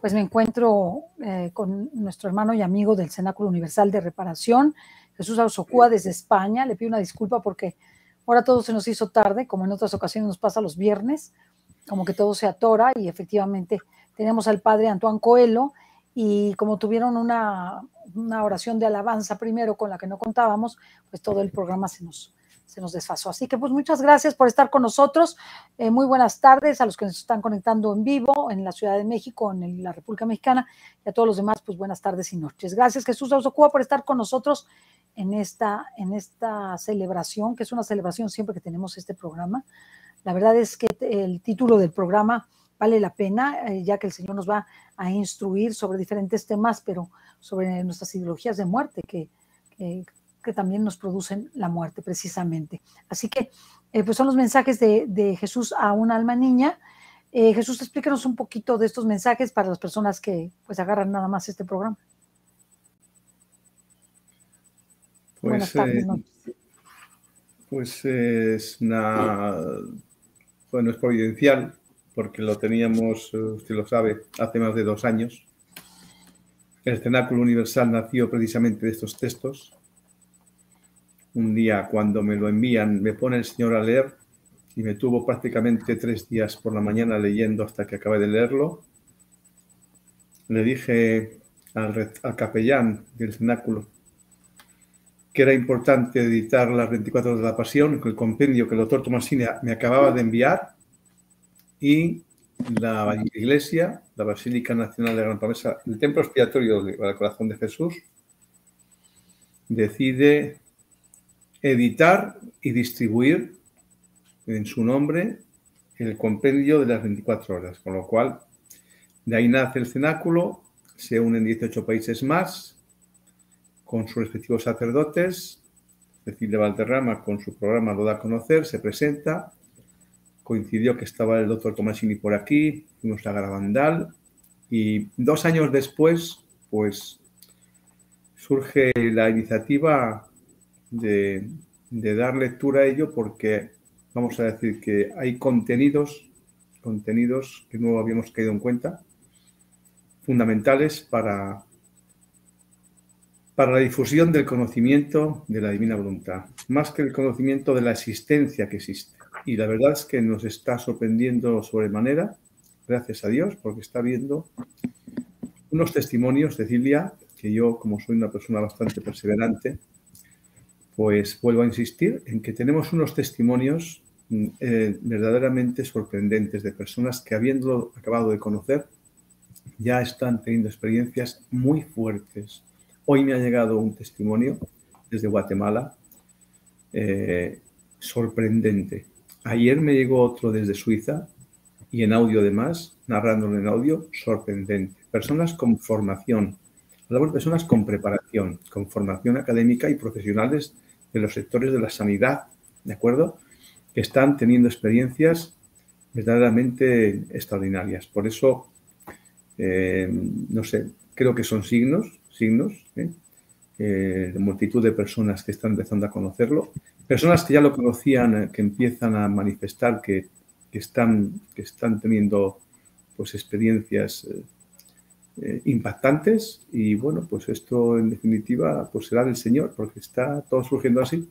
pues me encuentro eh, con nuestro hermano y amigo del Cenáculo Universal de Reparación, Jesús Ausocúa desde España. Le pido una disculpa porque ahora todo se nos hizo tarde, como en otras ocasiones nos pasa los viernes, como que todo se atora y efectivamente tenemos al padre Antoine Coelho y como tuvieron una, una oración de alabanza primero con la que no contábamos, pues todo el programa se nos, se nos desfasó. Así que pues muchas gracias por estar con nosotros. Eh, muy buenas tardes a los que nos están conectando en vivo en la Ciudad de México, en la República Mexicana y a todos los demás, pues buenas tardes y noches. Gracias Jesús Ausocuba por estar con nosotros en esta, en esta celebración, que es una celebración siempre que tenemos este programa. La verdad es que el título del programa vale la pena, eh, ya que el Señor nos va a instruir sobre diferentes temas, pero sobre nuestras ideologías de muerte, que que también nos producen la muerte precisamente. Así que, eh, pues son los mensajes de, Jesús a una alma niña. Eh, Jesús, explícanos un poquito de estos mensajes para las personas que pues agarran nada más este programa. Pues, Buenas tardes, eh, pues es una, bueno, es providencial, porque lo teníamos, usted lo sabe, hace más de dos años. El Cenáculo Universal nació precisamente de estos textos, un día cuando me lo envían, me pone el Señor a leer y me tuvo prácticamente tres días por la mañana leyendo hasta que acabé de leerlo. Le dije al, capellán del cenáculo que era importante editar las 24 horas de la pasión, el compendio que el doctor Tomasini me acababa de enviar y la iglesia, la Basílica Nacional de Gran Promesa, el templo expiatorio del corazón de Jesús, decide editar y distribuir en su nombre el compendio de las 24 horas, con lo cual de ahí nace el cenáculo, se unen 18 países más con sus respectivos sacerdotes, Cecilia Valderrama con su programa lo da a conocer, se presenta, coincidió que estaba el doctor Tomasini por aquí, fuimos a Garabandal y dos años después, pues surge la iniciativa de, dar lectura a ello porque vamos a decir que hay contenidos, contenidos que no habíamos caído en cuenta, fundamentales para, para la difusión del conocimiento de la divina voluntad, más que el conocimiento de la existencia que existe. Y la verdad es que nos está sorprendiendo sobremanera, gracias a Dios, porque está viendo unos testimonios, Cecilia, que yo, como soy una persona bastante perseverante, pues vuelvo a insistir en que tenemos unos testimonios mm, eh, verdaderamente sorprendentes de personas que habiendo acabado de conocer ya están teniendo experiencias muy fuertes. Hoy me ha llegado un testimonio desde Guatemala eh, sorprendente. Ayer me llegó otro desde Suiza y en audio además, narrándolo en audio, sorprendente. Personas con formación, hablamos de personas con preparación, con formación académica y profesionales de los sectores de la sanidad, ¿de acuerdo? Que están teniendo experiencias verdaderamente extraordinarias. Por eso, eh, no sé, creo que son signos, signos, ¿eh? Eh, multitud de personas que están empezando a conocerlo, personas que ya lo conocían, que empiezan a manifestar que, están, que están teniendo pues experiencias eh, impactantes y bueno, pues esto en definitiva pues será del Señor porque está todo surgiendo así.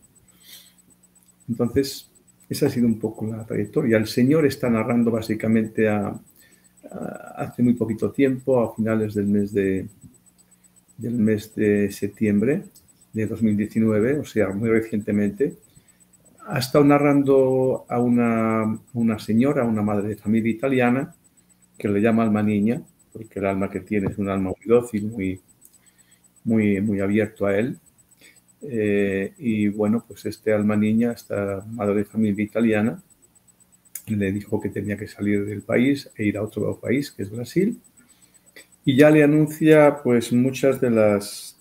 Entonces, esa ha sido un poco la trayectoria. El Señor está narrando básicamente hace muy poquito tiempo, a finales del mes de, del mes de septiembre de 2019, o sea, muy recientemente, ha estado narrando a una, una señora, una madre de familia italiana, que le llama alma niña, porque el alma que tiene es un alma muy dócil, muy, muy, muy abierto a él. Eh, y bueno, pues este alma niña, esta madre de familia italiana, le dijo que tenía que salir del país e ir a otro país, que es Brasil, y ya le anuncia pues muchas de las,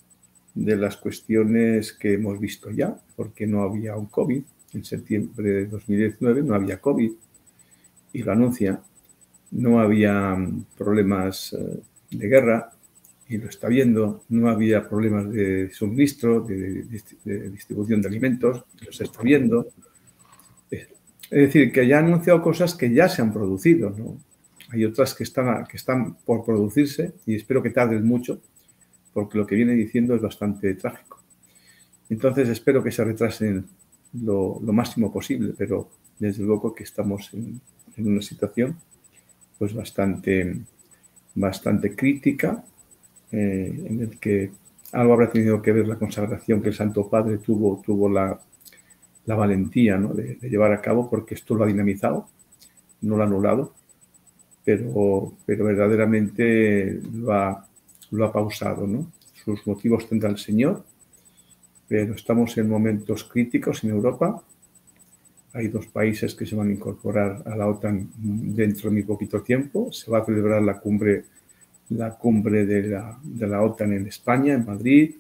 de las cuestiones que hemos visto ya, porque no había un COVID, en septiembre de 2019 no había COVID, y lo anuncia no había problemas eh, de guerra, y lo está viendo, no había problemas de suministro, de, distribución de alimentos, los está viendo. Es decir, que ya ha anunciado cosas que ya se han producido. hay otras que están, que están por producirse y espero que tarden mucho, porque lo que viene diciendo es bastante trágico. Entonces espero que se retrasen lo, máximo posible, pero desde luego que estamos en, una situación pues bastante, bastante crítica, eh, en el que algo habrá tenido que ver la consagración que el Santo Padre tuvo, tuvo la, valentía de, llevar a cabo, porque esto lo ha dinamizado, no lo ha anulado, pero, pero verdaderamente lo ha, lo ha pausado. ¿no? Sus motivos tendrá el Señor, pero estamos en momentos críticos en Europa. Hay dos países que se van a incorporar a la OTAN dentro de muy poquito tiempo. Se va a celebrar la cumbre la cumbre de la, OTAN en España, en Madrid,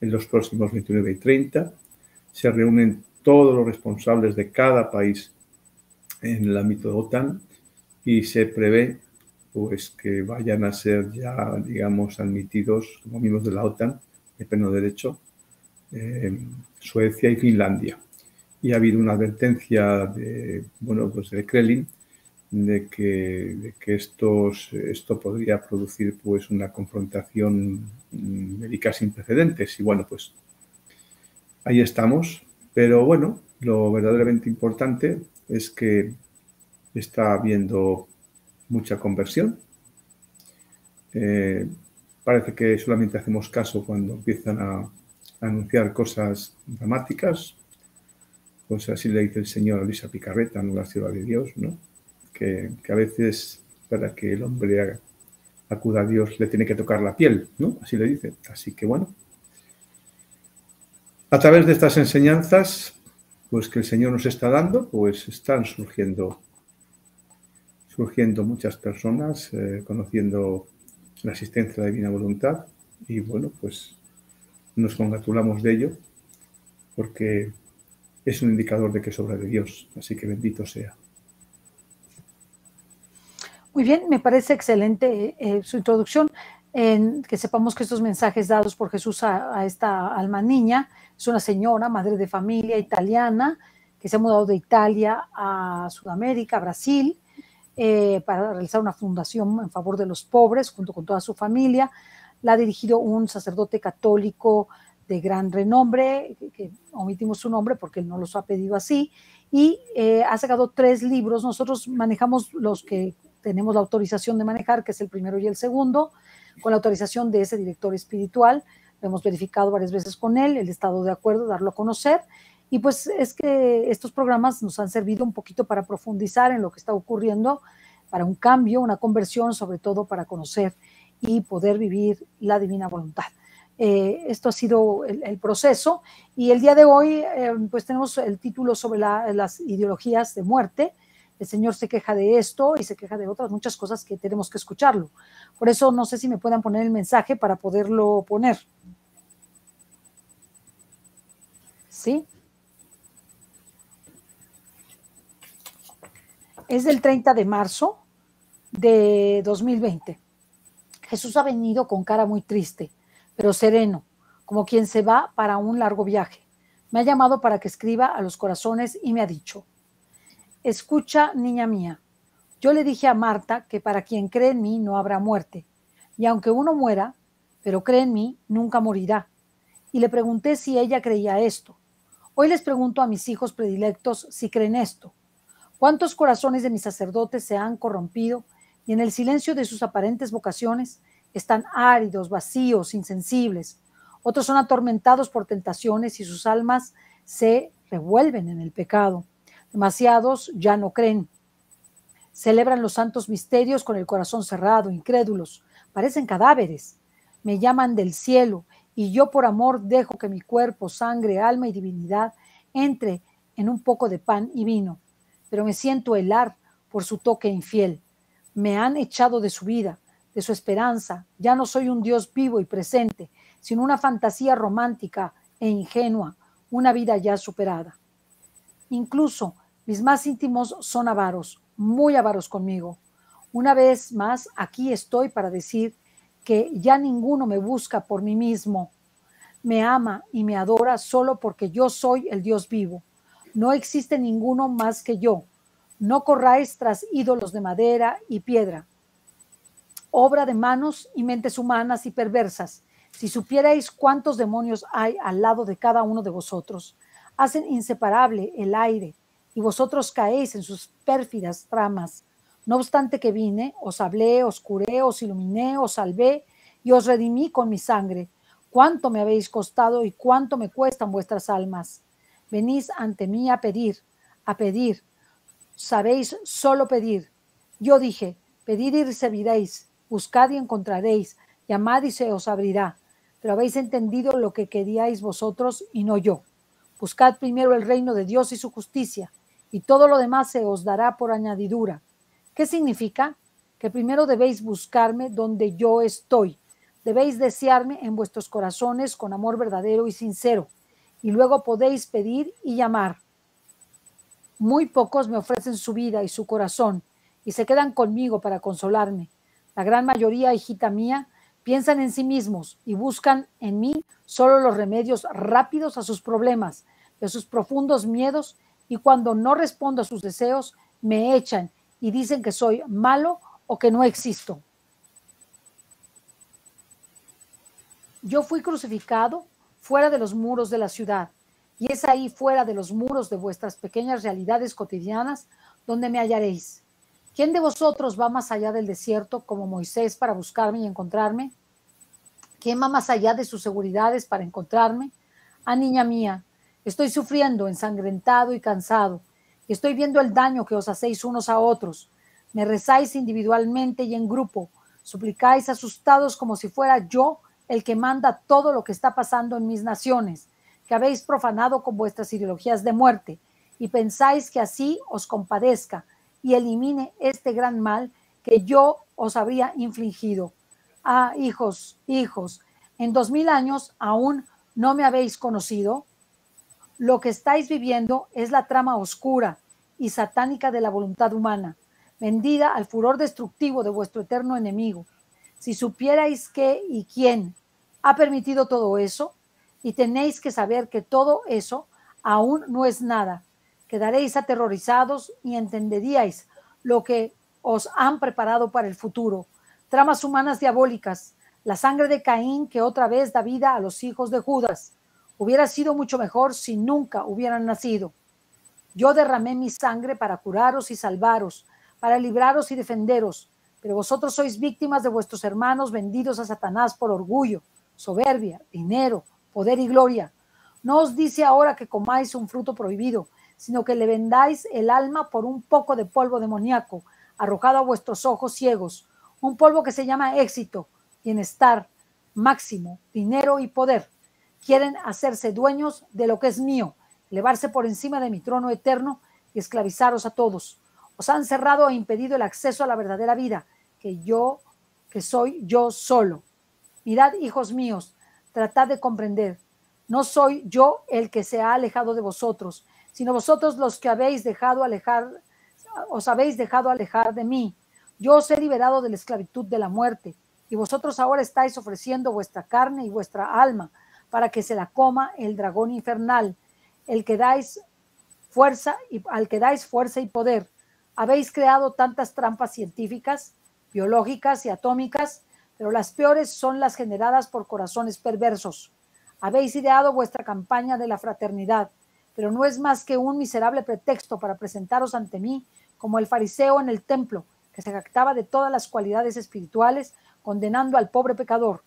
en los próximos 29 y 30. Se reúnen todos los responsables de cada país en el ámbito de OTAN y se prevé pues que vayan a ser ya, digamos, admitidos como miembros de la OTAN de pleno derecho Suecia y Finlandia. Y ha habido una advertencia de, bueno, pues de Kremlin de que, que estos, esto podría producir pues una confrontación médica sin precedentes. Y bueno, pues ahí estamos. Pero bueno, lo verdaderamente importante es que está habiendo mucha conversión. Eh, parece que solamente hacemos caso cuando empiezan a anunciar cosas dramáticas. Pues así le dice el Señor a Luisa Picarreta, en la ciudad de Dios, ¿no? que, a veces para que el hombre acuda a Dios le tiene que tocar la piel, ¿no? Así le dice. Así que bueno, a través de estas enseñanzas, pues que el Señor nos está dando, pues están surgiendo, surgiendo muchas personas, eh, conociendo la existencia de la divina voluntad y bueno, pues nos congratulamos de ello porque es un indicador de que es obra de Dios, así que bendito sea. Muy bien, me parece excelente eh, su introducción, en que sepamos que estos mensajes dados por Jesús a, esta alma niña es una señora, madre de familia italiana, que se ha mudado de Italia a Sudamérica, Brasil, eh, para realizar una fundación en favor de los pobres junto con toda su familia. La ha dirigido un sacerdote católico de gran renombre, que, omitimos su nombre porque él no los ha pedido así, y eh, ha sacado tres libros. Nosotros manejamos los que tenemos la autorización de manejar, que es el primero y el segundo, con la autorización de ese director espiritual. Lo hemos verificado varias veces con él, el estado de acuerdo, darlo a conocer. Y pues es que estos programas nos han servido un poquito para profundizar en lo que está ocurriendo, para un cambio, una conversión, sobre todo para conocer y poder vivir la divina voluntad. Eh, esto ha sido el, proceso y el día de hoy eh, pues tenemos el título sobre las ideologías de muerte el Señor se queja de esto y se queja de otras muchas cosas que tenemos que escucharlo. Por eso no sé si me puedan poner el mensaje para poderlo poner. ¿Sí? Es del 30 de marzo de 2020. Jesús ha venido con cara muy triste, pero sereno, como quien se va para un largo viaje. Me ha llamado para que escriba a los corazones y me ha dicho, Escucha, niña mía, yo le dije a Marta que para quien cree en mí no habrá muerte, y aunque uno muera, pero cree en mí, nunca morirá. Y le pregunté si ella creía esto. Hoy les pregunto a mis hijos predilectos si creen esto. ¿Cuántos corazones de mis sacerdotes se han corrompido y en el silencio de sus aparentes vocaciones están áridos, vacíos, insensibles? Otros son atormentados por tentaciones y sus almas se revuelven en el pecado. Demasiados ya no creen. Celebran los santos misterios con el corazón cerrado, incrédulos. Parecen cadáveres. Me llaman del cielo y yo por amor dejo que mi cuerpo, sangre, alma y divinidad entre en un poco de pan y vino. Pero me siento helar por su toque infiel. Me han echado de su vida, de su esperanza. Ya no soy un Dios vivo y presente, sino una fantasía romántica e ingenua, una vida ya superada. Incluso mis más íntimos son avaros, muy avaros conmigo. Una vez más, aquí estoy para decir que ya ninguno me busca por mí mismo. Me ama y me adora solo porque yo soy el Dios vivo. No existe ninguno más que yo. No corráis tras ídolos de madera y piedra, obra de manos y mentes humanas y perversas. Si supierais cuántos demonios hay al lado de cada uno de vosotros, hacen inseparable el aire y vosotros caéis en sus pérfidas tramas. No obstante que vine, os hablé, os curé, os iluminé, os salvé y os redimí con mi sangre. Cuánto me habéis costado y cuánto me cuestan vuestras almas. Venís ante mí a pedir, a pedir. Sabéis solo pedir. Yo dije, pedid y recibiréis, buscad y encontraréis, llamad y se os abrirá. Pero habéis entendido lo que queríais vosotros y no yo. Buscad primero el reino de Dios y su justicia, y todo lo demás se os dará por añadidura. ¿Qué significa? Que primero debéis buscarme donde yo estoy. Debéis desearme en vuestros corazones con amor verdadero y sincero, y luego podéis pedir y llamar. Muy pocos me ofrecen su vida y su corazón, y se quedan conmigo para consolarme. La gran mayoría, hijita mía, piensan en sí mismos y buscan en mí solo los remedios rápidos a sus problemas, a sus profundos miedos, y cuando no respondo a sus deseos, me echan y dicen que soy malo o que no existo. Yo fui crucificado fuera de los muros de la ciudad, y es ahí fuera de los muros de vuestras pequeñas realidades cotidianas donde me hallaréis. ¿Quién de vosotros va más allá del desierto como Moisés para buscarme y encontrarme? ¿Quién va más allá de sus seguridades para encontrarme? Ah, niña mía, estoy sufriendo, ensangrentado y cansado. Estoy viendo el daño que os hacéis unos a otros. Me rezáis individualmente y en grupo. Suplicáis asustados como si fuera yo el que manda todo lo que está pasando en mis naciones, que habéis profanado con vuestras ideologías de muerte, y pensáis que así os compadezca y elimine este gran mal que yo os habría infligido. Ah, hijos, hijos, en dos mil años aún no me habéis conocido. Lo que estáis viviendo es la trama oscura y satánica de la voluntad humana, vendida al furor destructivo de vuestro eterno enemigo. Si supierais qué y quién ha permitido todo eso, y tenéis que saber que todo eso aún no es nada, quedaréis aterrorizados y entenderíais lo que os han preparado para el futuro. Tramas humanas diabólicas, la sangre de Caín que otra vez da vida a los hijos de Judas, Hubiera sido mucho mejor si nunca hubieran nacido. Yo derramé mi sangre para curaros y salvaros, para libraros y defenderos, pero vosotros sois víctimas de vuestros hermanos vendidos a Satanás por orgullo, soberbia, dinero, poder y gloria. No os dice ahora que comáis un fruto prohibido, sino que le vendáis el alma por un poco de polvo demoníaco arrojado a vuestros ojos ciegos, un polvo que se llama éxito, bienestar, máximo, dinero y poder quieren hacerse dueños de lo que es mío, elevarse por encima de mi trono eterno y esclavizaros a todos. Os han cerrado e impedido el acceso a la verdadera vida, que yo, que soy yo solo. Mirad, hijos míos, tratad de comprender. No soy yo el que se ha alejado de vosotros, sino vosotros los que habéis dejado alejar, os habéis dejado alejar de mí. Yo os he liberado de la esclavitud de la muerte, y vosotros ahora estáis ofreciendo vuestra carne y vuestra alma para que se la coma el dragón infernal, el que dais fuerza y al que dais fuerza y poder. Habéis creado tantas trampas científicas, biológicas y atómicas, pero las peores son las generadas por corazones perversos. Habéis ideado vuestra campaña de la fraternidad, pero no es más que un miserable pretexto para presentaros ante mí como el fariseo en el templo, que se jactaba de todas las cualidades espirituales, condenando al pobre pecador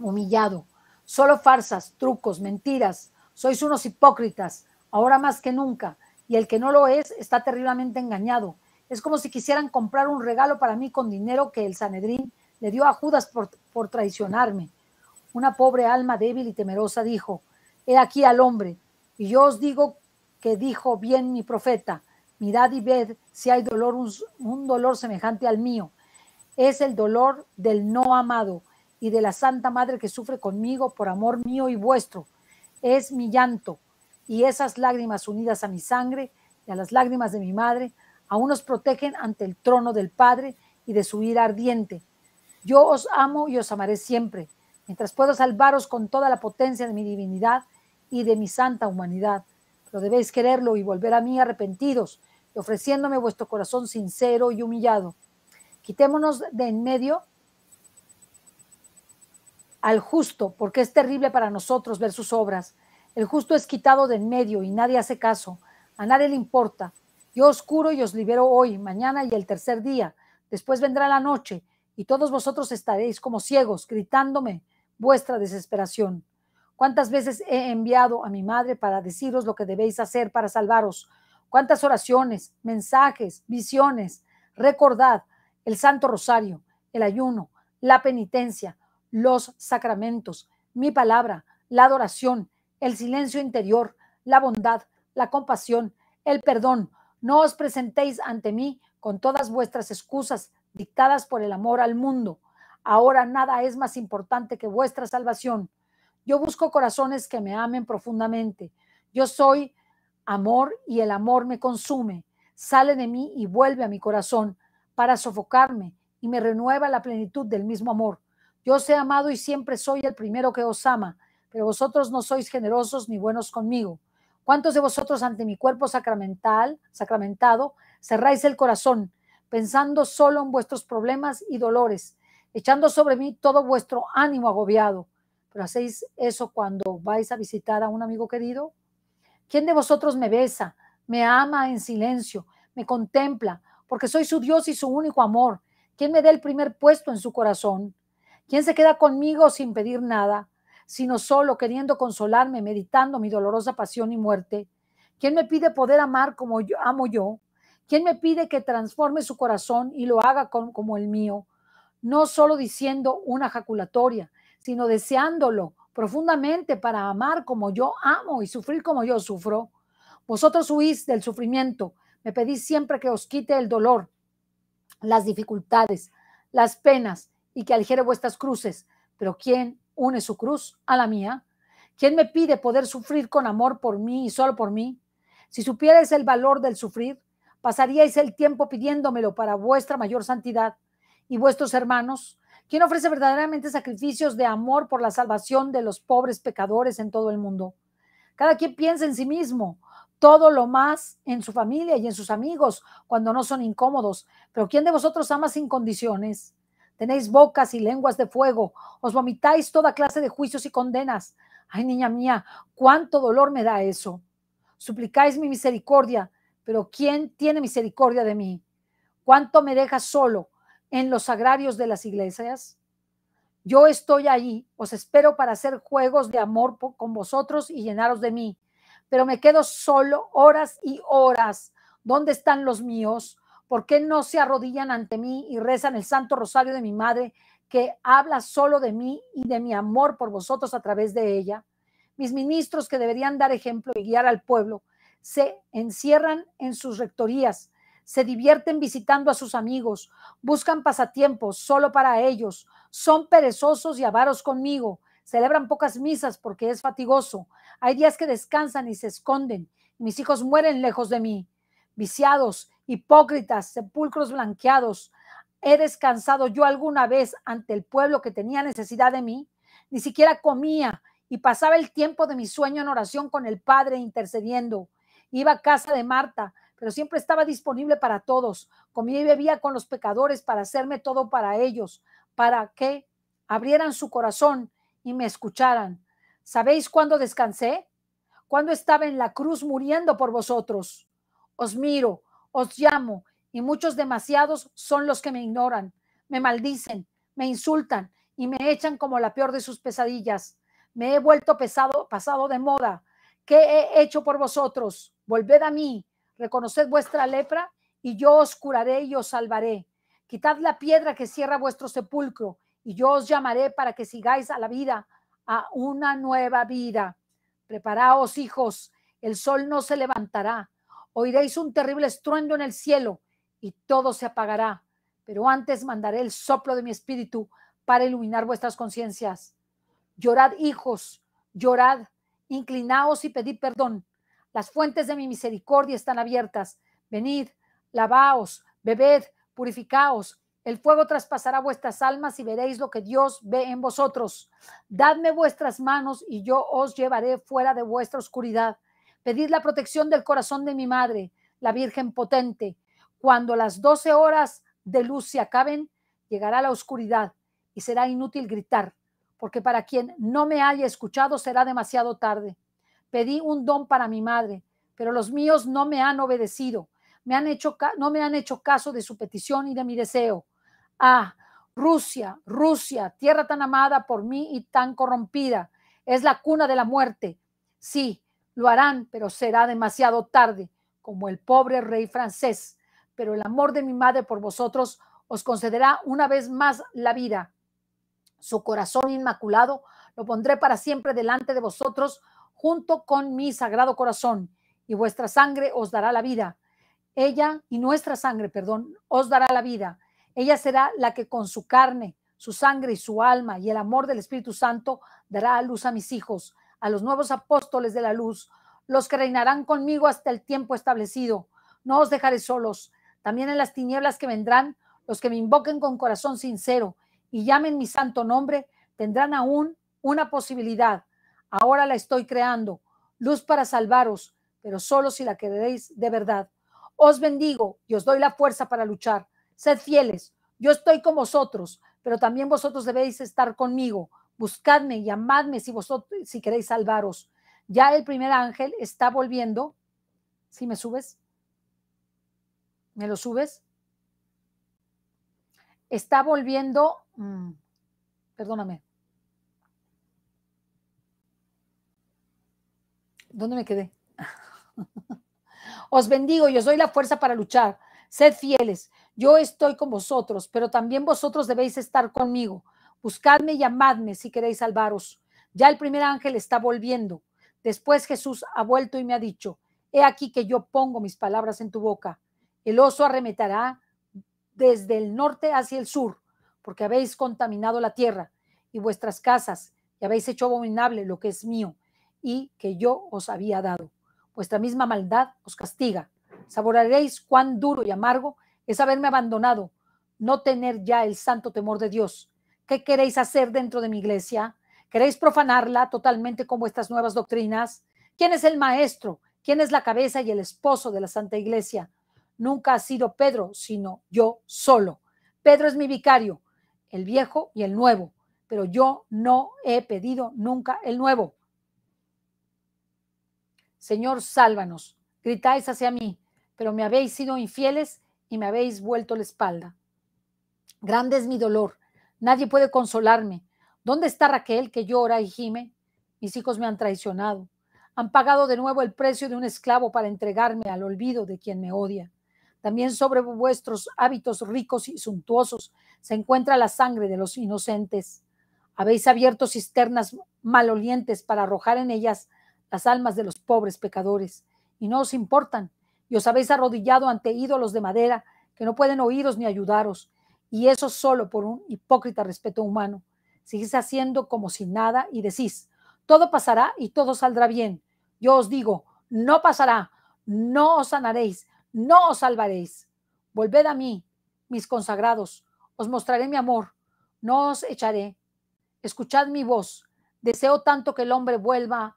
humillado. Solo farsas, trucos, mentiras. Sois unos hipócritas, ahora más que nunca. Y el que no lo es está terriblemente engañado. Es como si quisieran comprar un regalo para mí con dinero que el Sanedrín le dio a Judas por, por traicionarme. Una pobre alma débil y temerosa dijo, he aquí al hombre. Y yo os digo que dijo bien mi profeta, mirad y ved si hay dolor, un, un dolor semejante al mío. Es el dolor del no amado y de la Santa Madre que sufre conmigo por amor mío y vuestro. Es mi llanto y esas lágrimas unidas a mi sangre y a las lágrimas de mi madre aún nos protegen ante el trono del Padre y de su ira ardiente. Yo os amo y os amaré siempre, mientras puedo salvaros con toda la potencia de mi divinidad y de mi santa humanidad. Pero debéis quererlo y volver a mí arrepentidos, y ofreciéndome vuestro corazón sincero y humillado. Quitémonos de en medio al justo, porque es terrible para nosotros ver sus obras. El justo es quitado de en medio y nadie hace caso. A nadie le importa. Yo os curo y os libero hoy, mañana y el tercer día. Después vendrá la noche y todos vosotros estaréis como ciegos, gritándome vuestra desesperación. ¿Cuántas veces he enviado a mi madre para deciros lo que debéis hacer para salvaros? ¿Cuántas oraciones, mensajes, visiones? Recordad el Santo Rosario, el ayuno, la penitencia, los sacramentos, mi palabra, la adoración, el silencio interior, la bondad, la compasión, el perdón. No os presentéis ante mí con todas vuestras excusas dictadas por el amor al mundo. Ahora nada es más importante que vuestra salvación. Yo busco corazones que me amen profundamente. Yo soy amor y el amor me consume. Sale de mí y vuelve a mi corazón para sofocarme y me renueva la plenitud del mismo amor. Yo os he amado y siempre soy el primero que os ama, pero vosotros no sois generosos ni buenos conmigo. ¿Cuántos de vosotros ante mi cuerpo sacramental, sacramentado, cerráis el corazón, pensando solo en vuestros problemas y dolores, echando sobre mí todo vuestro ánimo agobiado? ¿Pero hacéis eso cuando vais a visitar a un amigo querido? ¿Quién de vosotros me besa, me ama en silencio, me contempla, porque soy su Dios y su único amor? ¿Quién me da el primer puesto en su corazón? ¿Quién se queda conmigo sin pedir nada, sino solo queriendo consolarme, meditando mi dolorosa pasión y muerte? ¿Quién me pide poder amar como yo amo yo? ¿Quién me pide que transforme su corazón y lo haga como el mío? No solo diciendo una jaculatoria, sino deseándolo profundamente para amar como yo amo y sufrir como yo sufro. Vosotros huís del sufrimiento, me pedís siempre que os quite el dolor, las dificultades, las penas, y que aligere vuestras cruces. Pero ¿quién une su cruz a la mía? ¿Quién me pide poder sufrir con amor por mí y solo por mí? Si supierais el valor del sufrir, pasaríais el tiempo pidiéndomelo para vuestra mayor santidad. Y vuestros hermanos, ¿quién ofrece verdaderamente sacrificios de amor por la salvación de los pobres pecadores en todo el mundo? Cada quien piensa en sí mismo, todo lo más en su familia y en sus amigos cuando no son incómodos. Pero ¿quién de vosotros ama sin condiciones? tenéis bocas y lenguas de fuego, os vomitáis toda clase de juicios y condenas. Ay, niña mía, cuánto dolor me da eso. Suplicáis mi misericordia, pero ¿quién tiene misericordia de mí? ¿Cuánto me dejas solo en los sagrarios de las iglesias? Yo estoy allí, os espero para hacer juegos de amor con vosotros y llenaros de mí, pero me quedo solo horas y horas. ¿Dónde están los míos? ¿Por qué no se arrodillan ante mí y rezan el Santo Rosario de mi Madre, que habla solo de mí y de mi amor por vosotros a través de ella? Mis ministros, que deberían dar ejemplo y guiar al pueblo, se encierran en sus rectorías, se divierten visitando a sus amigos, buscan pasatiempos solo para ellos, son perezosos y avaros conmigo, celebran pocas misas porque es fatigoso, hay días que descansan y se esconden, mis hijos mueren lejos de mí, viciados hipócritas, sepulcros blanqueados. ¿He descansado yo alguna vez ante el pueblo que tenía necesidad de mí? Ni siquiera comía y pasaba el tiempo de mi sueño en oración con el Padre intercediendo. Iba a casa de Marta, pero siempre estaba disponible para todos. Comía y bebía con los pecadores para hacerme todo para ellos, para que abrieran su corazón y me escucharan. ¿Sabéis cuándo descansé? Cuando estaba en la cruz muriendo por vosotros. Os miro, os llamo y muchos demasiados son los que me ignoran, me maldicen, me insultan y me echan como la peor de sus pesadillas. Me he vuelto pesado, pasado de moda. ¿Qué he hecho por vosotros? Volved a mí, reconoced vuestra lepra y yo os curaré y os salvaré. Quitad la piedra que cierra vuestro sepulcro y yo os llamaré para que sigáis a la vida, a una nueva vida. Preparaos, hijos, el sol no se levantará Oiréis un terrible estruendo en el cielo y todo se apagará, pero antes mandaré el soplo de mi espíritu para iluminar vuestras conciencias. Llorad, hijos, llorad, inclinaos y pedid perdón. Las fuentes de mi misericordia están abiertas. Venid, lavaos, bebed, purificaos. El fuego traspasará vuestras almas y veréis lo que Dios ve en vosotros. Dadme vuestras manos y yo os llevaré fuera de vuestra oscuridad Pedid la protección del corazón de mi madre. la Virgen potente. Cuando las doce horas de luz se acaben, llegará la oscuridad y será inútil gritar, porque para quien no me haya escuchado será demasiado tarde. Pedí un don para mi madre, pero los míos no me han obedecido, me han hecho, no me han hecho caso de su petición y de mi deseo. Ah, Rusia, Rusia, tierra tan amada por mí y tan corrompida, es la cuna de la muerte. Sí, lo harán, pero será demasiado tarde, como el pobre rey francés. Pero el amor de mi madre por vosotros os concederá una vez más la vida. Su corazón inmaculado lo pondré para siempre delante de vosotros junto con mi sagrado corazón, y vuestra sangre os dará la vida. Ella y nuestra sangre, perdón, os dará la vida. Ella será la que con su carne, su sangre y su alma y el amor del Espíritu Santo dará a luz a mis hijos, a los nuevos apóstoles de la luz, los que reinarán conmigo hasta el tiempo establecido. No os dejaré solos. También en las tinieblas que vendrán, los que me invoquen con corazón sincero y llamen mi santo nombre, tendrán aún una posibilidad Ahora la estoy creando, luz para salvaros, pero solo si la queréis de verdad. Os bendigo y os doy la fuerza para luchar. Sed fieles, yo estoy con vosotros, pero también vosotros debéis estar conmigo. Buscadme y amadme si vosotros si queréis salvaros. Ya el primer ángel está volviendo. Si me subes? ¿Me lo subes? Está volviendo, mm, perdóname, ¿Dónde me quedé? os bendigo y os doy la fuerza para luchar. Sed fieles. Yo estoy con vosotros, pero también vosotros debéis estar conmigo. Buscadme y llamadme si queréis salvaros. Ya el primer ángel está volviendo. Después Jesús ha vuelto y me ha dicho, he aquí que yo pongo mis palabras en tu boca. El oso arremetará desde el norte hacia el sur, porque habéis contaminado la tierra y vuestras casas y habéis hecho abominable lo que es mío y que yo os había dado. Vuestra misma maldad os castiga. Saboraréis cuán duro y amargo es haberme abandonado, no tener ya el santo temor de Dios. ¿Qué queréis hacer dentro de mi iglesia? ¿Queréis profanarla totalmente con vuestras nuevas doctrinas? ¿Quién es el maestro? ¿Quién es la cabeza y el esposo de la Santa Iglesia? Nunca ha sido Pedro, sino yo solo. Pedro es mi vicario, el viejo y el nuevo, pero yo no he pedido nunca el nuevo. Señor, sálvanos. Gritáis hacia mí, pero me habéis sido infieles y me habéis vuelto la espalda. Grande es mi dolor. Nadie puede consolarme. ¿Dónde está Raquel que llora y gime? Mis hijos me han traicionado. Han pagado de nuevo el precio de un esclavo para entregarme al olvido de quien me odia. También sobre vuestros hábitos ricos y suntuosos se encuentra la sangre de los inocentes. Habéis abierto cisternas malolientes para arrojar en ellas las almas de los pobres pecadores, y no os importan, y os habéis arrodillado ante ídolos de madera que no pueden oíros ni ayudaros, y eso solo por un hipócrita respeto humano. Seguís haciendo como si nada y decís, todo pasará y todo saldrá bien. Yo os digo, no pasará, no os sanaréis, no os salvaréis. Volved a mí, mis consagrados, os mostraré mi amor, no os echaré. Escuchad mi voz. Deseo tanto que el hombre vuelva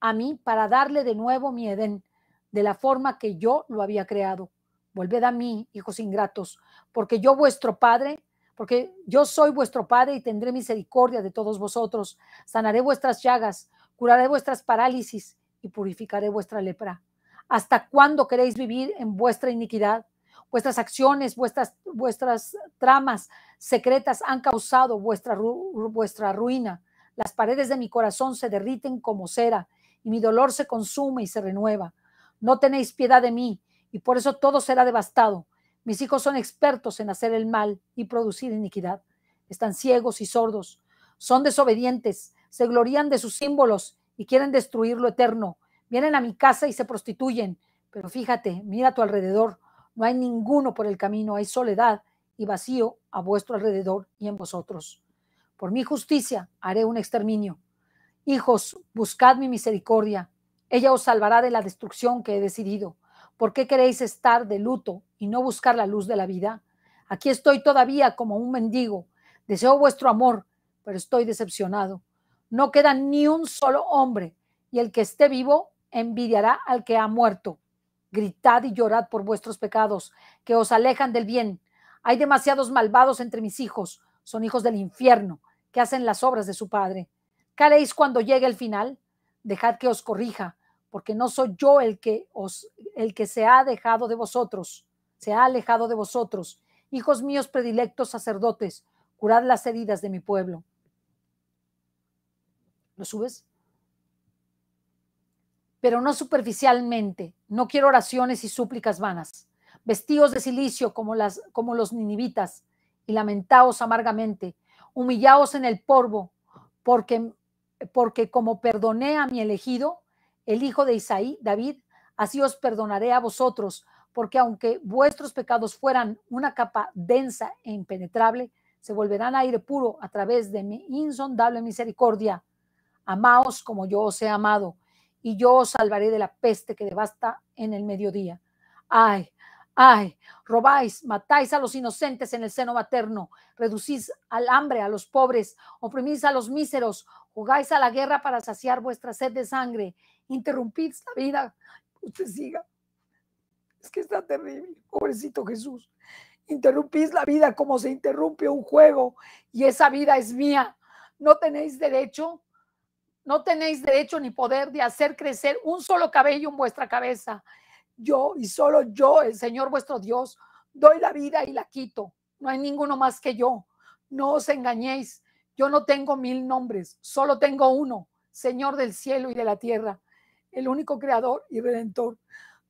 a mí para darle de nuevo mi Edén, de la forma que yo lo había creado. Volved a mí, hijos ingratos, porque yo vuestro Padre, porque yo soy vuestro Padre y tendré misericordia de todos vosotros, sanaré vuestras llagas, curaré vuestras parálisis y purificaré vuestra lepra. ¿Hasta cuándo queréis vivir en vuestra iniquidad? Vuestras acciones, vuestras, vuestras tramas secretas han causado vuestra, vuestra ruina. Las paredes de mi corazón se derriten como cera y mi dolor se consume y se renueva. No tenéis piedad de mí, y por eso todo será devastado. Mis hijos son expertos en hacer el mal y producir iniquidad. Están ciegos y sordos, son desobedientes, se glorían de sus símbolos y quieren destruir lo eterno. Vienen a mi casa y se prostituyen, pero fíjate, mira a tu alrededor, no hay ninguno por el camino, hay soledad y vacío a vuestro alrededor y en vosotros. Por mi justicia haré un exterminio Hijos, buscad mi misericordia. Ella os salvará de la destrucción que he decidido. ¿Por qué queréis estar de luto y no buscar la luz de la vida? Aquí estoy todavía como un mendigo. Deseo vuestro amor, pero estoy decepcionado. No queda ni un solo hombre, y el que esté vivo envidiará al que ha muerto. Gritad y llorad por vuestros pecados, que os alejan del bien. Hay demasiados malvados entre mis hijos, son hijos del infierno, que hacen las obras de su padre. ¿Qué haréis cuando llegue el final? Dejad que os corrija, porque no soy yo el que os el que se ha dejado de vosotros, se ha alejado de vosotros, hijos míos predilectos sacerdotes, curad las heridas de mi pueblo. ¿Lo subes? Pero no superficialmente. No quiero oraciones y súplicas vanas. Vestidos de silicio como, las, como los ninivitas y lamentaos amargamente. Humillaos en el polvo, porque, porque como perdoné a mi elegido, el hijo de Isaí, David, así os perdonaré a vosotros, porque aunque vuestros pecados fueran una capa densa e impenetrable, se volverán aire puro a través de mi insondable misericordia. Amaos como yo os he amado, y yo os salvaré de la peste que devasta en el mediodía. Ay, ay, robáis, matáis a los inocentes en el seno materno, reducís al hambre a los pobres, oprimís a los míseros, jugáis a la guerra para saciar vuestra sed de sangre, interrumpís la vida. Usted siga. Es que está terrible, pobrecito Jesús. Interrumpís la vida como se interrumpe un juego y esa vida es mía. No tenéis derecho, no tenéis derecho ni poder de hacer crecer un solo cabello en vuestra cabeza. Yo y solo yo, el Señor vuestro Dios, doy la vida y la quito. No hay ninguno más que yo. No os engañéis. Yo no tengo mil nombres, solo tengo uno, Señor del cielo y de la tierra, el único creador y redentor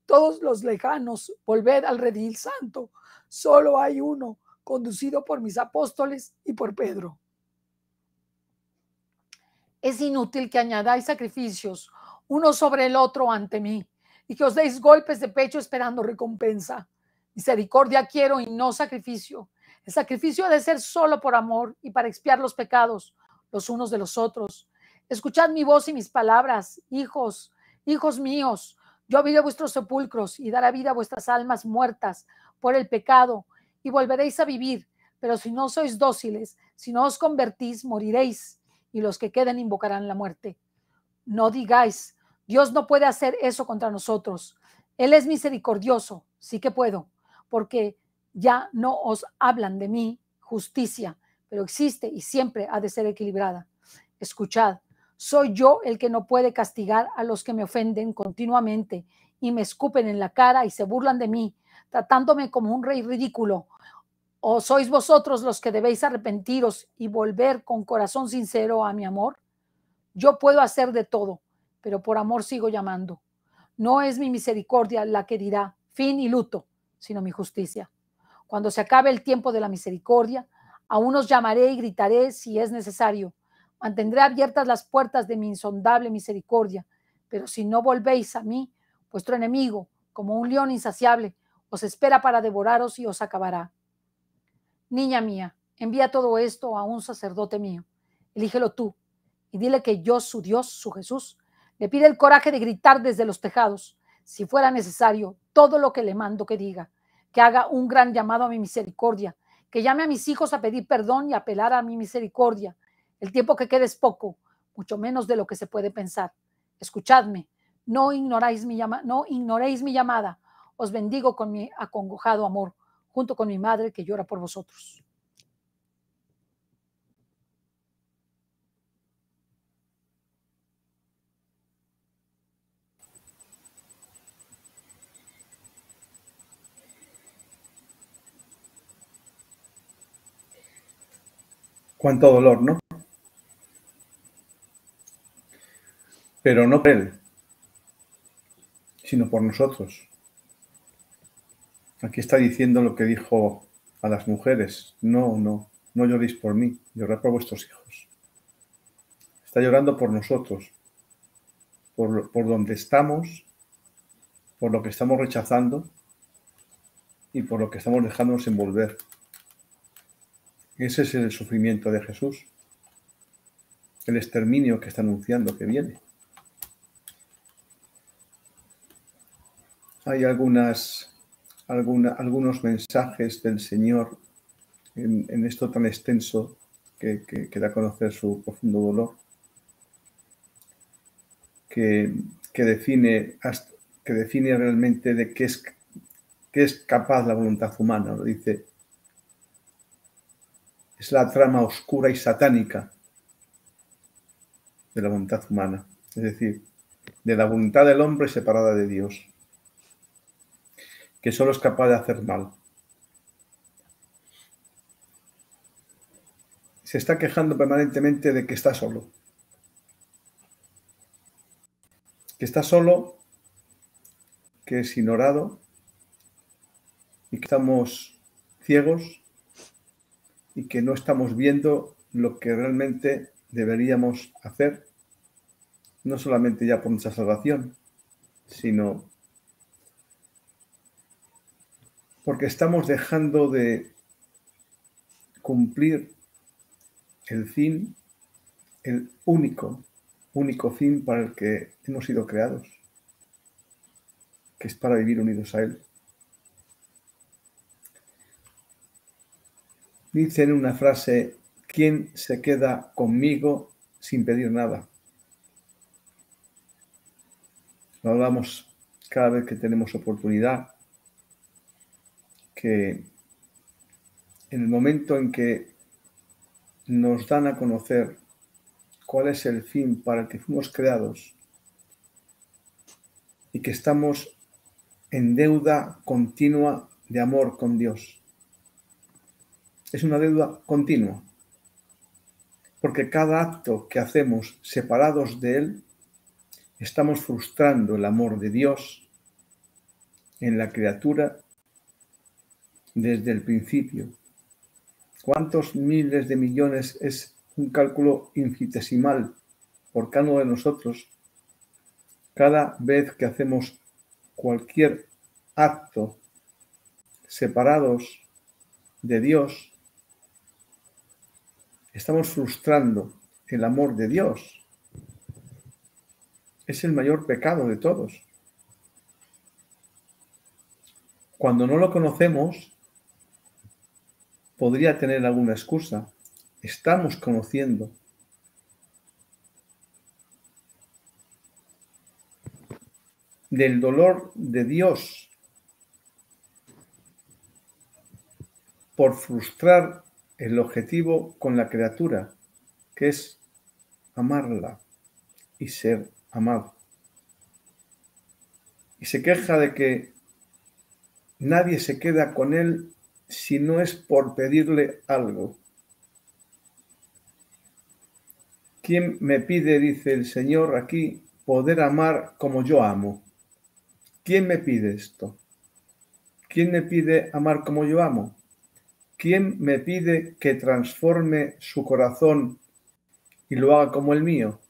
todos los lejanos, volved al redil santo. Solo hay uno, conducido por mis apóstoles y por Pedro. Es inútil que añadáis sacrificios uno sobre el otro ante mí y que os deis golpes de pecho esperando recompensa. Misericordia quiero y no sacrificio. El sacrificio ha de ser solo por amor y para expiar los pecados los unos de los otros. Escuchad mi voz y mis palabras, hijos, hijos míos yo abriré vuestros sepulcros y daré vida a vuestras almas muertas por el pecado y volveréis a vivir. Pero si no sois dóciles, si no os convertís, moriréis y los que queden invocarán la muerte. No digáis, Dios no puede hacer eso contra nosotros. Él es misericordioso, sí que puedo, porque ya no os hablan de mí justicia, pero existe y siempre ha de ser equilibrada. Escuchad, soy yo el que no puede castigar a los que me ofenden continuamente y me escupen en la cara y se burlan de mí, tratándome como un rey ridículo. ¿O sois vosotros los que debéis arrepentiros y volver con corazón sincero a mi amor? Yo puedo hacer de todo, pero por amor sigo llamando. No es mi misericordia la que dirá fin y luto, sino mi justicia. Cuando se acabe el tiempo de la misericordia, aún os llamaré y gritaré si es necesario. Mantendré abiertas las puertas de mi insondable misericordia, pero si no volvéis a mí, vuestro enemigo, como un león insaciable, os espera para devoraros y os acabará. Niña mía, envía todo esto a un sacerdote mío, elígelo tú, y dile que yo, su Dios, su Jesús, le pide el coraje de gritar desde los tejados, si fuera necesario, todo lo que le mando que diga, que haga un gran llamado a mi misericordia, que llame a mis hijos a pedir perdón y apelar a mi misericordia, el tiempo que quede es poco, mucho menos de lo que se puede pensar. Escuchadme, no ignoráis mi llama, no ignoréis mi llamada. Os bendigo con mi acongojado amor, junto con mi madre que llora por vosotros. Cuánto dolor, ¿no? pero no por Él, sino por nosotros. Aquí está diciendo lo que dijo a las mujeres, no, no, no lloréis por mí, llorad por vuestros hijos. Está llorando por nosotros, por, por donde estamos, por lo que estamos rechazando y por lo que estamos dejándonos envolver. Ese es el sufrimiento de Jesús, el exterminio que está anunciando que viene. hay algunas, algunos mensajes del Señor en, esto tan extenso que, que, da a conocer su profundo dolor, que, define que define realmente de qué es, qué es capaz la voluntad humana. Lo dice, es la trama oscura y satánica de la voluntad humana, es decir, de la voluntad del hombre separada de Dios, que solo es capaz de hacer mal. Se está quejando permanentemente de que está solo. Que está solo que es ignorado y que estamos ciegos y que no estamos viendo lo que realmente deberíamos hacer, no solamente ya por nuestra salvación, sino porque estamos dejando de cumplir el fin, el único, único fin para el que hemos sido creados que es para vivir unidos a Él. Dice en una frase, ¿quién se queda conmigo sin pedir nada? Lo hablamos cada vez que tenemos oportunidad, que en el momento en que nos dan a conocer cuál es el fin para el que fuimos creados y que estamos en deuda continua de amor con Dios. Es una deuda continua, porque cada acto que hacemos separados de Él, estamos frustrando el amor de Dios en la criatura desde el principio. ¿Cuántos miles de millones es un cálculo infinitesimal por cada uno de nosotros cada vez que hacemos cualquier acto separados de Dios, estamos frustrando el amor de Dios. Es el mayor pecado de todos. Cuando no lo conocemos, podría tener alguna excusa. Estamos conociendo del dolor de Dios por frustrar el objetivo con la criatura, que es amarla y ser amado. Y se queja de que nadie se queda con él si no es por pedirle algo. ¿Quién me pide, dice el Señor aquí, poder amar como yo amo? ¿Quién me pide esto? ¿Quién me pide amar como yo amo? ¿Quién me pide que transforme su corazón y lo haga como el mío?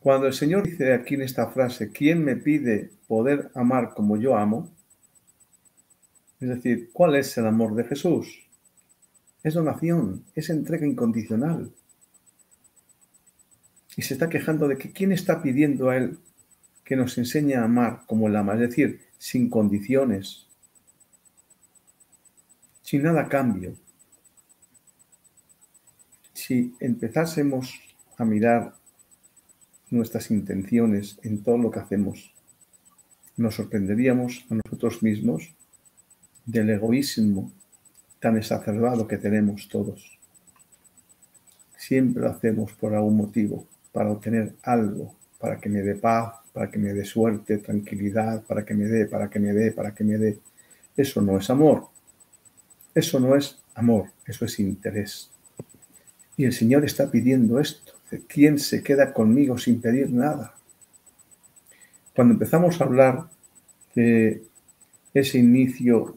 Cuando el Señor dice aquí en esta frase, ¿quién me pide poder amar como yo amo? Es decir, ¿cuál es el amor de Jesús? Es donación, es entrega incondicional. Y se está quejando de que quién está pidiendo a Él que nos enseña a amar como el ama, es decir, sin condiciones, sin nada cambio. Si empezásemos a mirar nuestras intenciones en todo lo que hacemos, nos sorprenderíamos a nosotros mismos del egoísmo tan exacerbado que tenemos todos. Siempre lo hacemos por algún motivo, para obtener algo, para que me dé paz, para que me dé suerte, tranquilidad, para que me dé, para que me dé, para que me dé. Eso no es amor. Eso no es amor, eso es interés. Y el Señor está pidiendo esto. ¿Quién se queda conmigo sin pedir nada? Cuando empezamos a hablar de ese inicio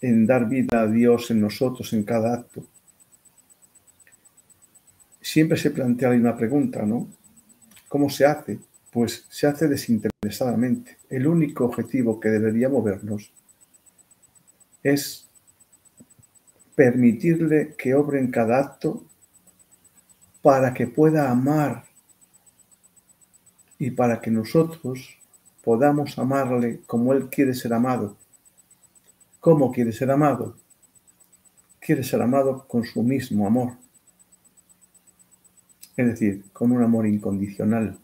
en dar vida a Dios en nosotros en cada acto, siempre se plantea una pregunta, ¿no? ¿Cómo se hace? pues se hace desinteresadamente. El único objetivo que debería movernos es permitirle que obre en cada acto para que pueda amar y para que nosotros podamos amarle como Él quiere ser amado. ¿Cómo quiere ser amado? Quiere ser amado con su mismo amor. Es decir, con un amor incondicional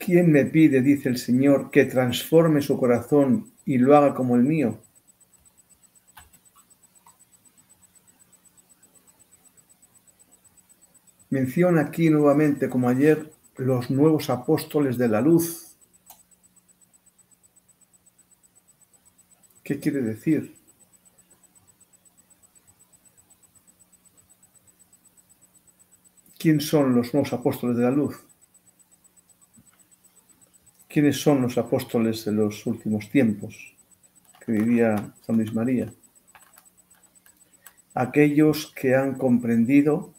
¿Quién me pide, dice el Señor, que transforme su corazón y lo haga como el mío? Menciona aquí nuevamente, como ayer, los nuevos apóstoles de la luz. ¿Qué quiere decir? ¿Quién son los nuevos apóstoles de la luz? ¿Quiénes son los apóstoles de los últimos tiempos? Que diría San Luis María. Aquellos que han comprendido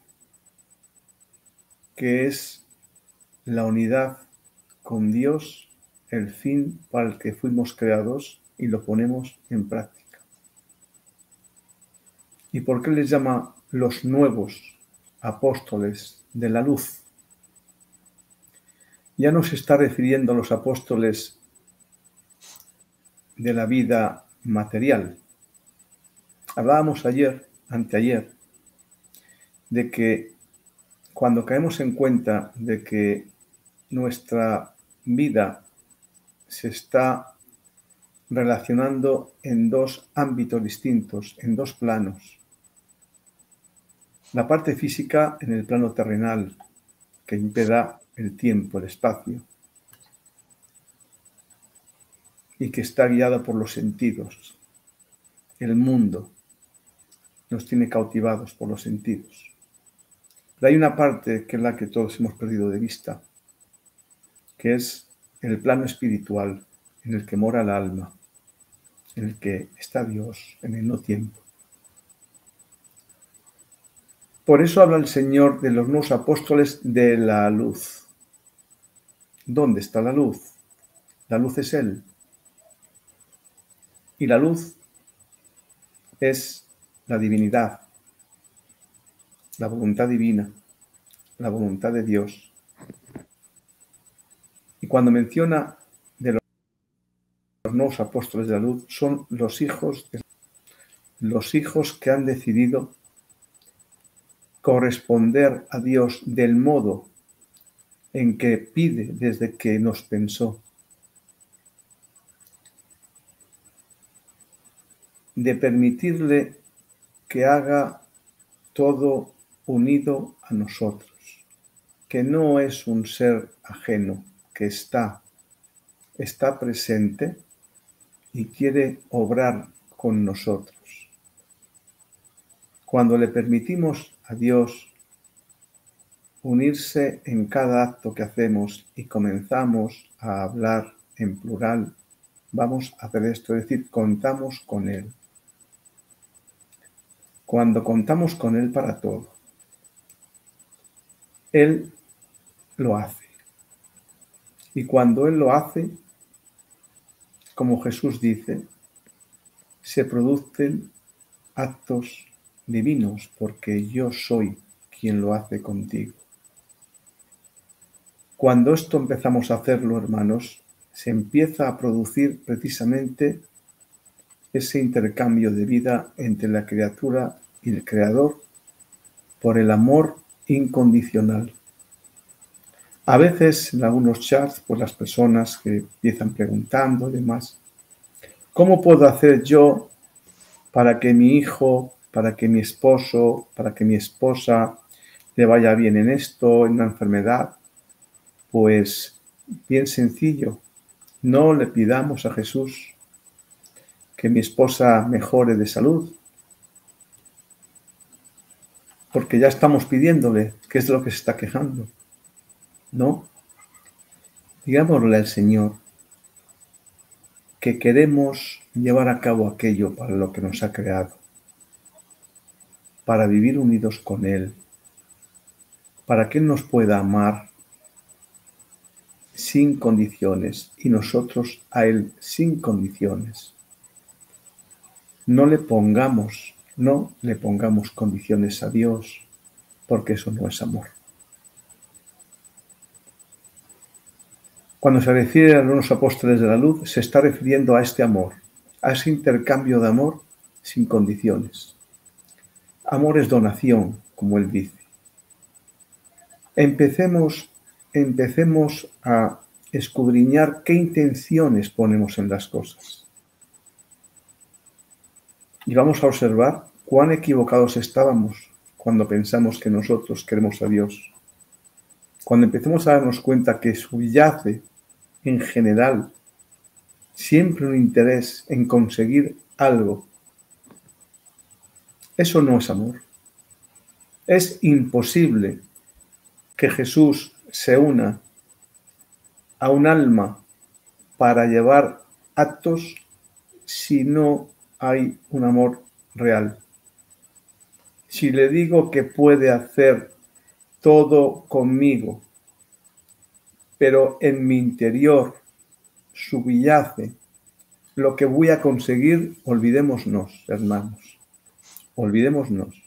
que es la unidad con Dios el fin para el que fuimos creados y lo ponemos en práctica. ¿Y por qué les llama los nuevos apóstoles de la luz? Ya no se está refiriendo a los apóstoles de la vida material. Hablábamos ayer, anteayer, de que cuando caemos en cuenta de que nuestra vida se está relacionando en dos ámbitos distintos, en dos planos. La parte física en el plano terrenal, que impeda el tiempo, el espacio, y que está guiada por los sentidos. El mundo nos tiene cautivados por los sentidos. Hay una parte que es la que todos hemos perdido de vista, que es el plano espiritual en el que mora el alma, en el que está Dios en el no tiempo. Por eso habla el Señor de los nuevos apóstoles de la luz. ¿Dónde está la luz? La luz es Él. Y la luz es la divinidad, la voluntad divina, la voluntad de Dios. Y cuando menciona de los nuevos apóstoles de la luz, son los hijos, de, los hijos que han decidido corresponder a Dios del modo en que pide desde que nos pensó. De permitirle que haga todo unido a nosotros, que no es un ser ajeno, que está, está presente y quiere obrar con nosotros. Cuando le permitimos a Dios unirse en cada acto que hacemos y comenzamos a hablar en plural, vamos a hacer esto, es decir, contamos con Él. Cuando contamos con Él para todo, él lo hace. Y cuando Él lo hace, como Jesús dice, se producen actos divinos porque yo soy quien lo hace contigo. Cuando esto empezamos a hacerlo, hermanos, se empieza a producir precisamente ese intercambio de vida entre la criatura y el Creador por el amor incondicional. A veces en algunos chats, pues las personas que empiezan preguntando y demás, ¿cómo puedo hacer yo para que mi hijo, para que mi esposo, para que mi esposa le vaya bien en esto, en una enfermedad? Pues bien sencillo, no le pidamos a Jesús que mi esposa mejore de salud, porque ya estamos pidiéndole qué es lo que se está quejando. No. Digámosle al Señor que queremos llevar a cabo aquello para lo que nos ha creado, para vivir unidos con Él, para que Él nos pueda amar sin condiciones y nosotros a Él sin condiciones. No le pongamos no le pongamos condiciones a Dios, porque eso no es amor. Cuando se refiere a los apóstoles de la luz, se está refiriendo a este amor, a ese intercambio de amor sin condiciones. Amor es donación, como él dice. Empecemos, empecemos a escudriñar qué intenciones ponemos en las cosas. Y vamos a observar cuán equivocados estábamos cuando pensamos que nosotros queremos a Dios. Cuando empecemos a darnos cuenta que subyace en general siempre un interés en conseguir algo, eso no es amor. Es imposible que Jesús se una a un alma para llevar actos si no hay un amor real. Si le digo que puede hacer todo conmigo, pero en mi interior subyace lo que voy a conseguir, olvidémonos, hermanos, olvidémonos.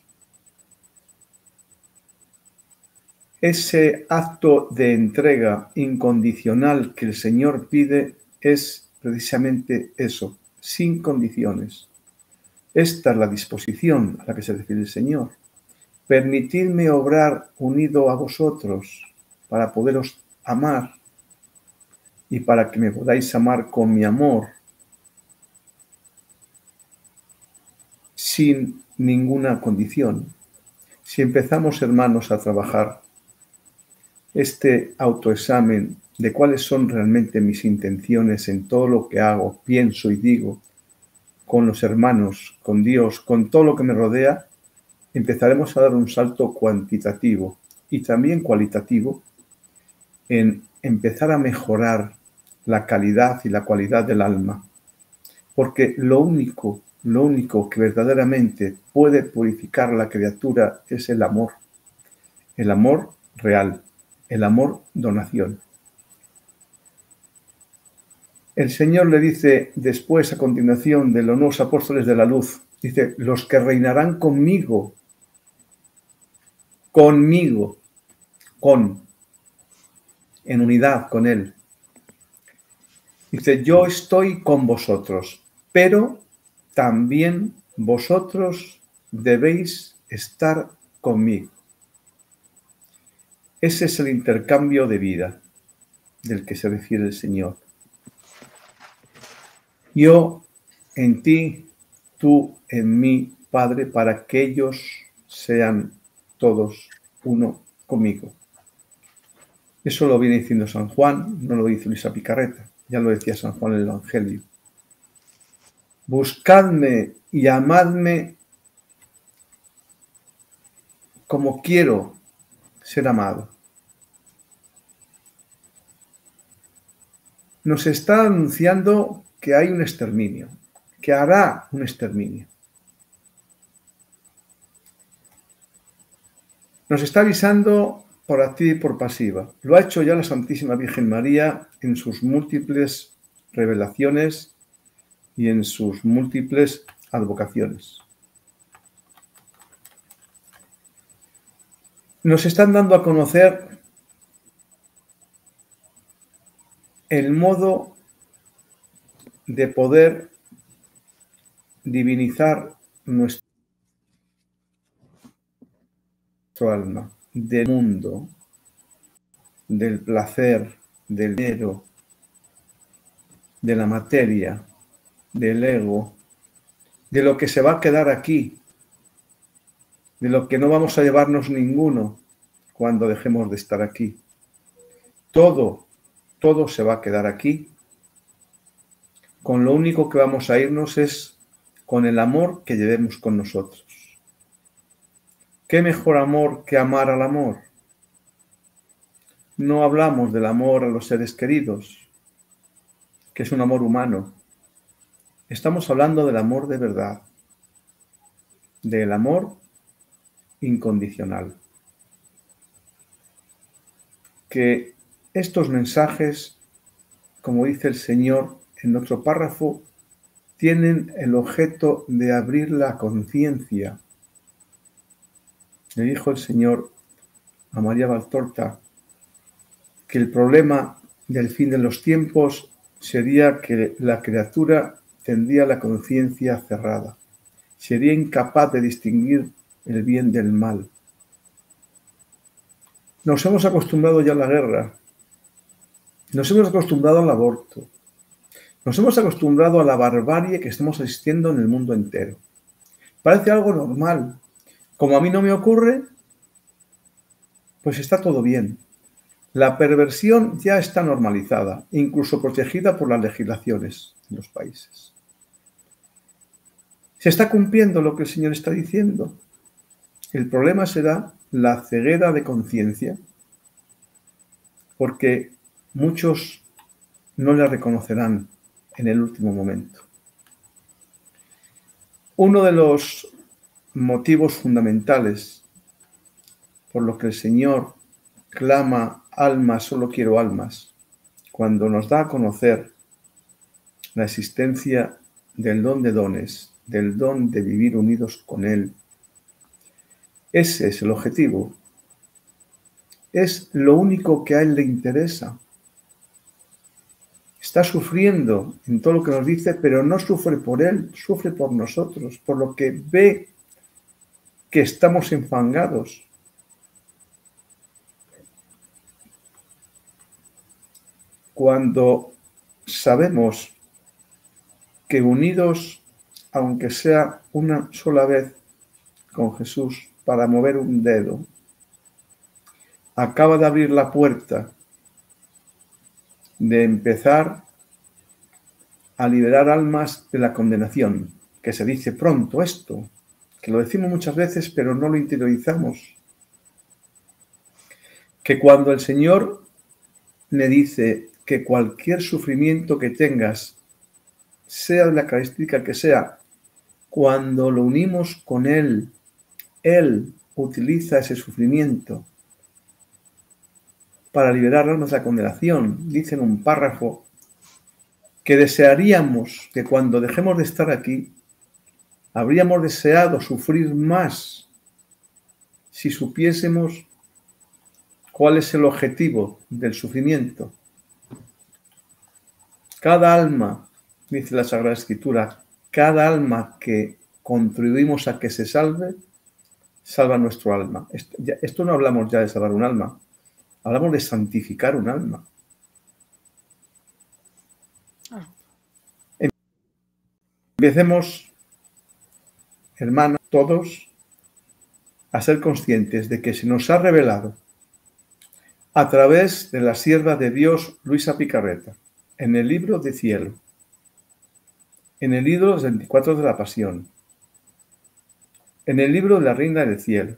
Ese acto de entrega incondicional que el Señor pide es precisamente eso, sin condiciones. Esta es la disposición a la que se refiere el Señor. Permitidme obrar unido a vosotros para poderos amar y para que me podáis amar con mi amor sin ninguna condición. Si empezamos, hermanos, a trabajar este autoexamen de cuáles son realmente mis intenciones en todo lo que hago, pienso y digo, con los hermanos, con Dios, con todo lo que me rodea, empezaremos a dar un salto cuantitativo y también cualitativo en empezar a mejorar la calidad y la cualidad del alma. Porque lo único, lo único que verdaderamente puede purificar la criatura es el amor. El amor real, el amor donación. El Señor le dice después, a continuación, de los nuevos apóstoles de la luz, dice, los que reinarán conmigo, conmigo, con, en unidad con Él. Dice, yo estoy con vosotros, pero también vosotros debéis estar conmigo. Ese es el intercambio de vida del que se refiere el Señor. Yo en ti, tú en mí, Padre, para que ellos sean todos uno conmigo. Eso lo viene diciendo San Juan, no lo dice Luisa Picarreta, ya lo decía San Juan en el Evangelio. Buscadme y amadme como quiero ser amado. nos está anunciando que hay un exterminio, que hará un exterminio. Nos está avisando por activa y por pasiva. Lo ha hecho ya la Santísima Virgen María en sus múltiples revelaciones y en sus múltiples advocaciones. Nos están dando a conocer el modo de poder divinizar nuestro alma, del mundo, del placer, del dinero, de la materia, del ego, de lo que se va a quedar aquí, de lo que no vamos a llevarnos ninguno cuando dejemos de estar aquí. Todo todo se va a quedar aquí. Con lo único que vamos a irnos es con el amor que llevemos con nosotros. ¿Qué mejor amor que amar al amor? No hablamos del amor a los seres queridos, que es un amor humano. Estamos hablando del amor de verdad, del amor incondicional. Que estos mensajes, como dice el Señor en otro párrafo, tienen el objeto de abrir la conciencia. Le dijo el Señor a María Valtorta que el problema del fin de los tiempos sería que la criatura tendría la conciencia cerrada, sería incapaz de distinguir el bien del mal. Nos hemos acostumbrado ya a la guerra, Nos hemos acostumbrado al aborto. Nos hemos acostumbrado a la barbarie que estamos asistiendo en el mundo entero. Parece algo normal. Como a mí no me ocurre, pues está todo bien. La perversión ya está normalizada, incluso protegida por las legislaciones en los países. ¿Se está cumpliendo lo que el Señor está diciendo? El problema será la ceguera de conciencia, porque muchos no la reconocerán en el último momento. Uno de los motivos fundamentales por lo que el Señor clama almas, solo quiero almas, cuando nos da a conocer la existencia del don de dones, del don de vivir unidos con Él. Ese es el objetivo. Es lo único que a Él le interesa está sufriendo en todo lo que nos dice, pero no sufre por Él, sufre por nosotros, por lo que ve que estamos enfangados. Cuando sabemos que unidos, aunque sea una sola vez con Jesús, para mover un dedo, acaba de abrir la puerta de empezar a liberar almas de la condenación, que se dice pronto esto, que lo decimos muchas veces pero no lo interiorizamos. Que cuando el Señor me dice que cualquier sufrimiento que tengas, sea de la característica que sea, cuando lo unimos con Él, Él utiliza ese sufrimiento para liberarnos de la condenación. Dice en un párrafo que desearíamos que cuando dejemos de estar aquí, habríamos deseado sufrir más si supiésemos cuál es el objetivo del sufrimiento. Cada alma, dice la Sagrada Escritura, cada alma que contribuimos a que se salve, salva nuestro alma. Esto, no hablamos ya de salvar un alma, Hablamos de santificar un alma. Ah. Empecemos, hermanos, todos, a ser conscientes de que se nos ha revelado a través de la sierva de Dios Luisa Picarreta, en el libro de cielo, en el libro de los 24 de la Pasión, en el libro de la Reina del Cielo,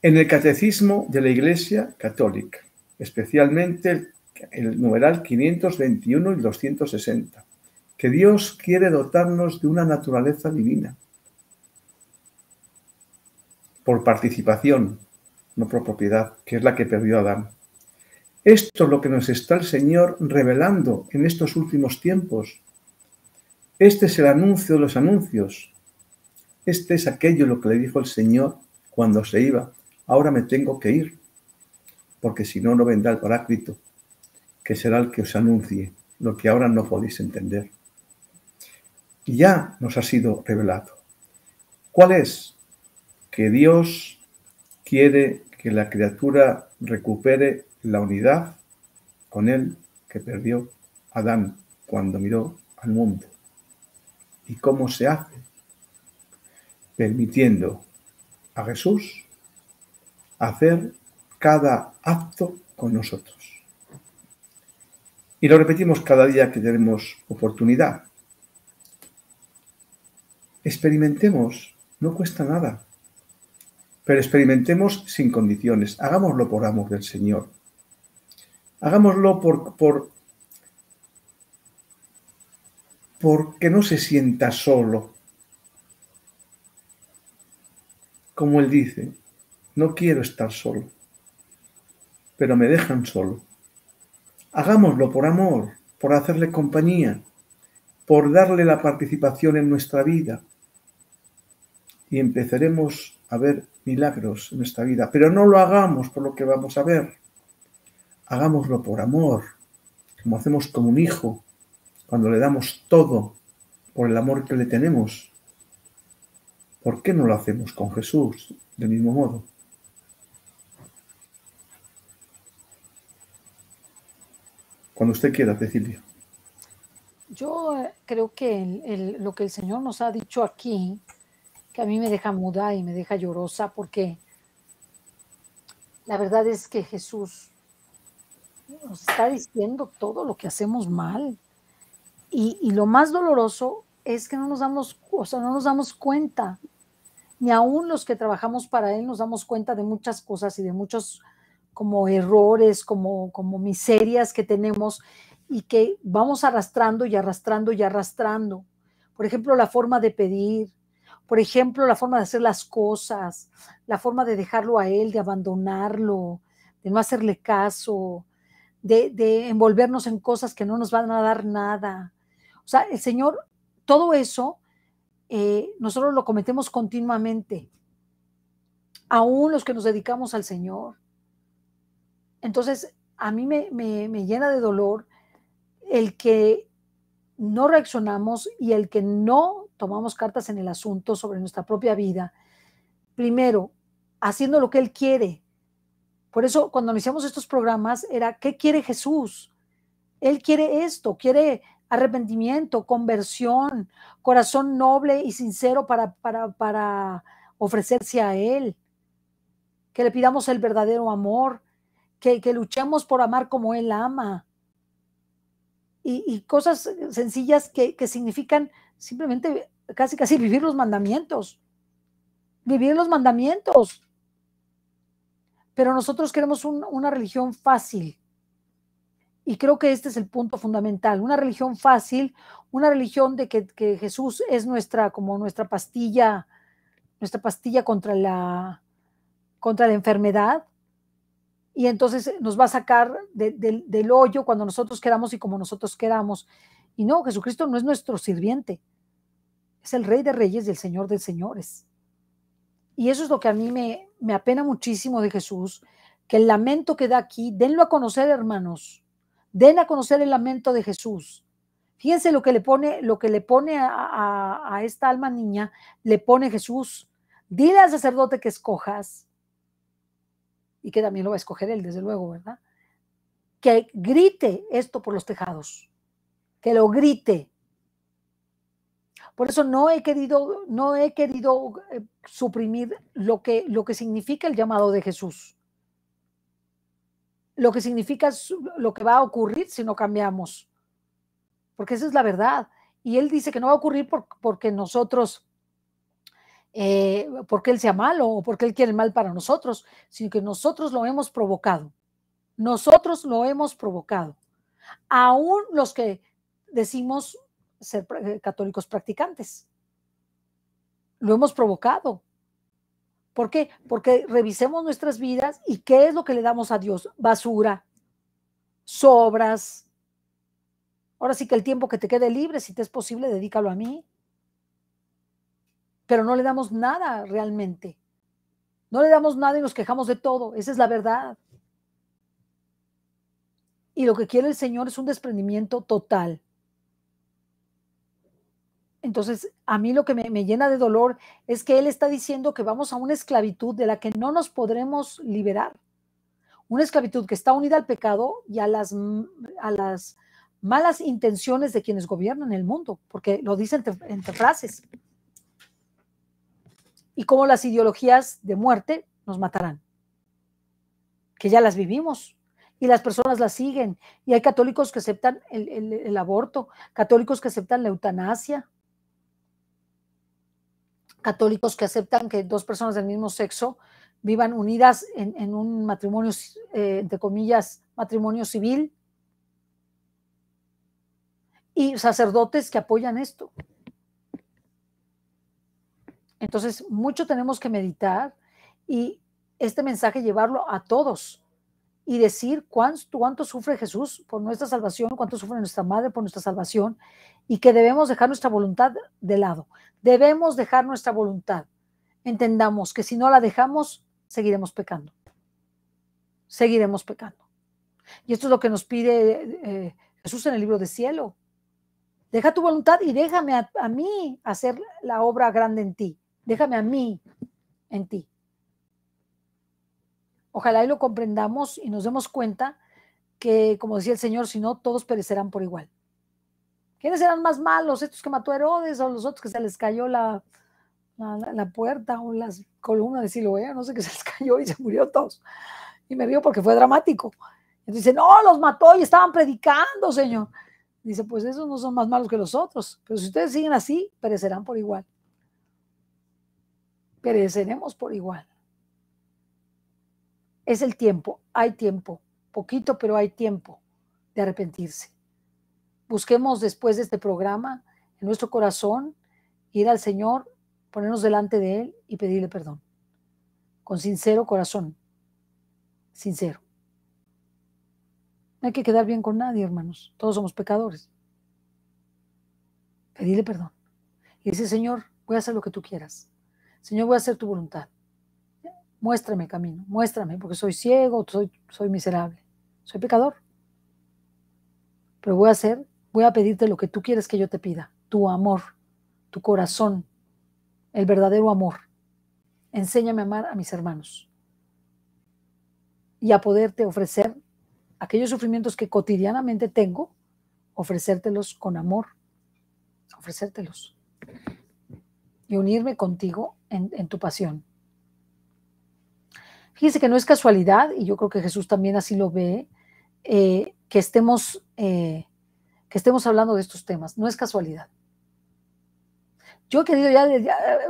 en el Catecismo de la Iglesia Católica, especialmente el, numeral 521 y 260, que Dios quiere dotarnos de una naturaleza divina por participación, no por propiedad, que es la que perdió Adán. Esto es lo que nos está el Señor revelando en estos últimos tiempos. Este es el anuncio de los anuncios. Este es aquello lo que le dijo el Señor cuando se iba ahora me tengo que ir, porque si no, no vendrá el paráclito, que será el que os anuncie lo que ahora no podéis entender. Y ya nos ha sido revelado. ¿Cuál es? Que Dios quiere que la criatura recupere la unidad con él que perdió Adán cuando miró al mundo. ¿Y cómo se hace? Permitiendo a Jesús hacer cada acto con nosotros. Y lo repetimos cada día que tenemos oportunidad. Experimentemos, no cuesta nada, pero experimentemos sin condiciones. Hagámoslo por amor del Señor. Hagámoslo por, por porque no se sienta solo. Como él dice, no quiero estar solo, pero me dejan solo. Hagámoslo por amor, por hacerle compañía, por darle la participación en nuestra vida. Y empezaremos a ver milagros en nuestra vida. Pero no lo hagamos por lo que vamos a ver. Hagámoslo por amor, como hacemos con un hijo, cuando le damos todo por el amor que le tenemos. ¿Por qué no lo hacemos con Jesús del mismo modo? Cuando usted quiera, Cecilia. Yo eh, creo que lo que el Señor nos ha dicho aquí, que a mí me deja muda y me deja llorosa, porque la verdad es que Jesús nos está diciendo todo lo que hacemos mal. Y, y, lo más doloroso es que no nos damos, o sea, no nos damos cuenta, ni aún los que trabajamos para Él nos damos cuenta de muchas cosas y de muchos como errores, como, como miserias que tenemos y que vamos arrastrando y arrastrando y arrastrando. Por ejemplo, la forma de pedir, por ejemplo, la forma de hacer las cosas, la forma de dejarlo a él, de abandonarlo, de no hacerle caso, de, envolvernos en cosas que no nos van a dar nada. O sea, el Señor, todo eso, eh, nosotros lo cometemos continuamente, aún los que nos dedicamos al Señor. Entonces, a mí me, llena de dolor el que no reaccionamos y el que no tomamos cartas en el asunto sobre nuestra propia vida. Primero, haciendo lo que Él quiere. Por eso, cuando iniciamos estos programas, era, ¿qué quiere Jesús? Él quiere esto, quiere arrepentimiento, conversión, corazón noble y sincero para, para, para ofrecerse a Él. Que le pidamos el verdadero amor, que, luchemos por amar como Él ama. Y, cosas sencillas que, significan simplemente casi casi vivir los mandamientos. Vivir los mandamientos. Pero nosotros queremos una religión fácil. Y creo que este es el punto fundamental. Una religión fácil, una religión de que, que Jesús es nuestra, como nuestra pastilla, nuestra pastilla contra la, contra la enfermedad, y entonces nos va a sacar del hoyo cuando nosotros queramos y como nosotros queramos. Y no, Jesucristo no es nuestro sirviente, es el Rey de Reyes y el Señor de Señores. Y eso es lo que a mí me, apena muchísimo de Jesús, que el lamento que da aquí, denlo a conocer, hermanos, den a conocer el lamento de Jesús. Fíjense lo que le pone, lo que le pone a esta alma niña, le pone Jesús. Dile al sacerdote que escojas y que también lo va a escoger él, desde luego, ¿verdad? Que grite esto por los tejados, que lo grite. Por eso no he querido, no he querido eh, suprimir lo que, lo que significa el llamado de Jesús. Lo que significa lo que va a ocurrir si no cambiamos. Porque esa es la verdad. Y él dice que no va a ocurrir porque nosotros eh, porque Él sea malo o porque Él quiere el mal para nosotros, sino que nosotros lo hemos provocado. Nosotros lo hemos provocado. Aún los que decimos ser eh, católicos practicantes. Lo hemos provocado. ¿Por qué? Porque revisemos nuestras vidas y qué es lo que le damos a Dios. Basura, sobras. Ahora sí que el tiempo que te quede libre, si te es posible, dedícalo a mí pero no le damos nada realmente. No le damos nada y nos quejamos de todo. Esa es la verdad. Y lo que quiere el Señor es un desprendimiento total. Entonces, a mí lo que me, llena de dolor es que Él está diciendo que vamos a una esclavitud de la que no nos podremos liberar. Una esclavitud que está unida al pecado y a las, a las malas intenciones de quienes gobiernan el mundo, porque lo dicen entre, entre frases y cómo las ideologías de muerte nos matarán, que ya las vivimos y las personas las siguen. Y hay católicos que aceptan el, aborto, católicos que aceptan la eutanasia, católicos que aceptan que dos personas del mismo sexo vivan unidas en, un matrimonio, eh, entre comillas, matrimonio civil, y sacerdotes que apoyan esto. Entonces, mucho tenemos que meditar y este mensaje llevarlo a todos y decir cuánto, sufre Jesús por nuestra salvación, cuánto sufre nuestra madre por nuestra salvación y que debemos dejar nuestra voluntad de lado. Debemos dejar nuestra voluntad. Entendamos que si no la dejamos, seguiremos pecando. Seguiremos pecando. Y esto es lo que nos pide eh, Jesús en el libro de cielo. Deja tu voluntad y déjame a mí hacer la obra grande en ti déjame a mí en ti. Ojalá y lo comprendamos y nos demos cuenta que, como decía el Señor, si no, todos perecerán por igual. ¿Quiénes eran más malos? ¿Estos que mató Herodes o los otros que se les cayó la, la, puerta o las columnas de Siloé? No sé qué se les cayó y se murió todos. Y me río porque fue dramático. Entonces dice, no, los mató y estaban predicando, Señor. Dice, pues esos no son más malos que los otros. Pero si ustedes siguen así, perecerán por igual. Pereceremos por igual. Es el tiempo, hay tiempo, poquito, pero hay tiempo de arrepentirse. Busquemos después de este programa en nuestro corazón ir al Señor, ponernos delante de Él y pedirle perdón. Con sincero corazón. Sincero. No hay que quedar bien con nadie, hermanos. Todos somos pecadores. Pedirle perdón. Y dice, Señor, voy a hacer lo que tú quieras. Señor, voy a hacer tu voluntad. Muéstrame camino, muéstrame, porque soy ciego, soy, soy miserable, soy pecador. Pero voy a hacer, voy a pedirte lo que tú quieres que yo te pida, tu amor, tu corazón, el verdadero amor. Enséñame a amar a mis hermanos y a poderte ofrecer aquellos sufrimientos que cotidianamente tengo, ofrecértelos con amor, ofrecértelos y unirme contigo en, tu pasión. Fíjense que no es casualidad, y yo creo que Jesús también así lo ve, eh, que, estemos, eh, que estemos hablando de estos temas. No es casualidad. Yo he querido ya,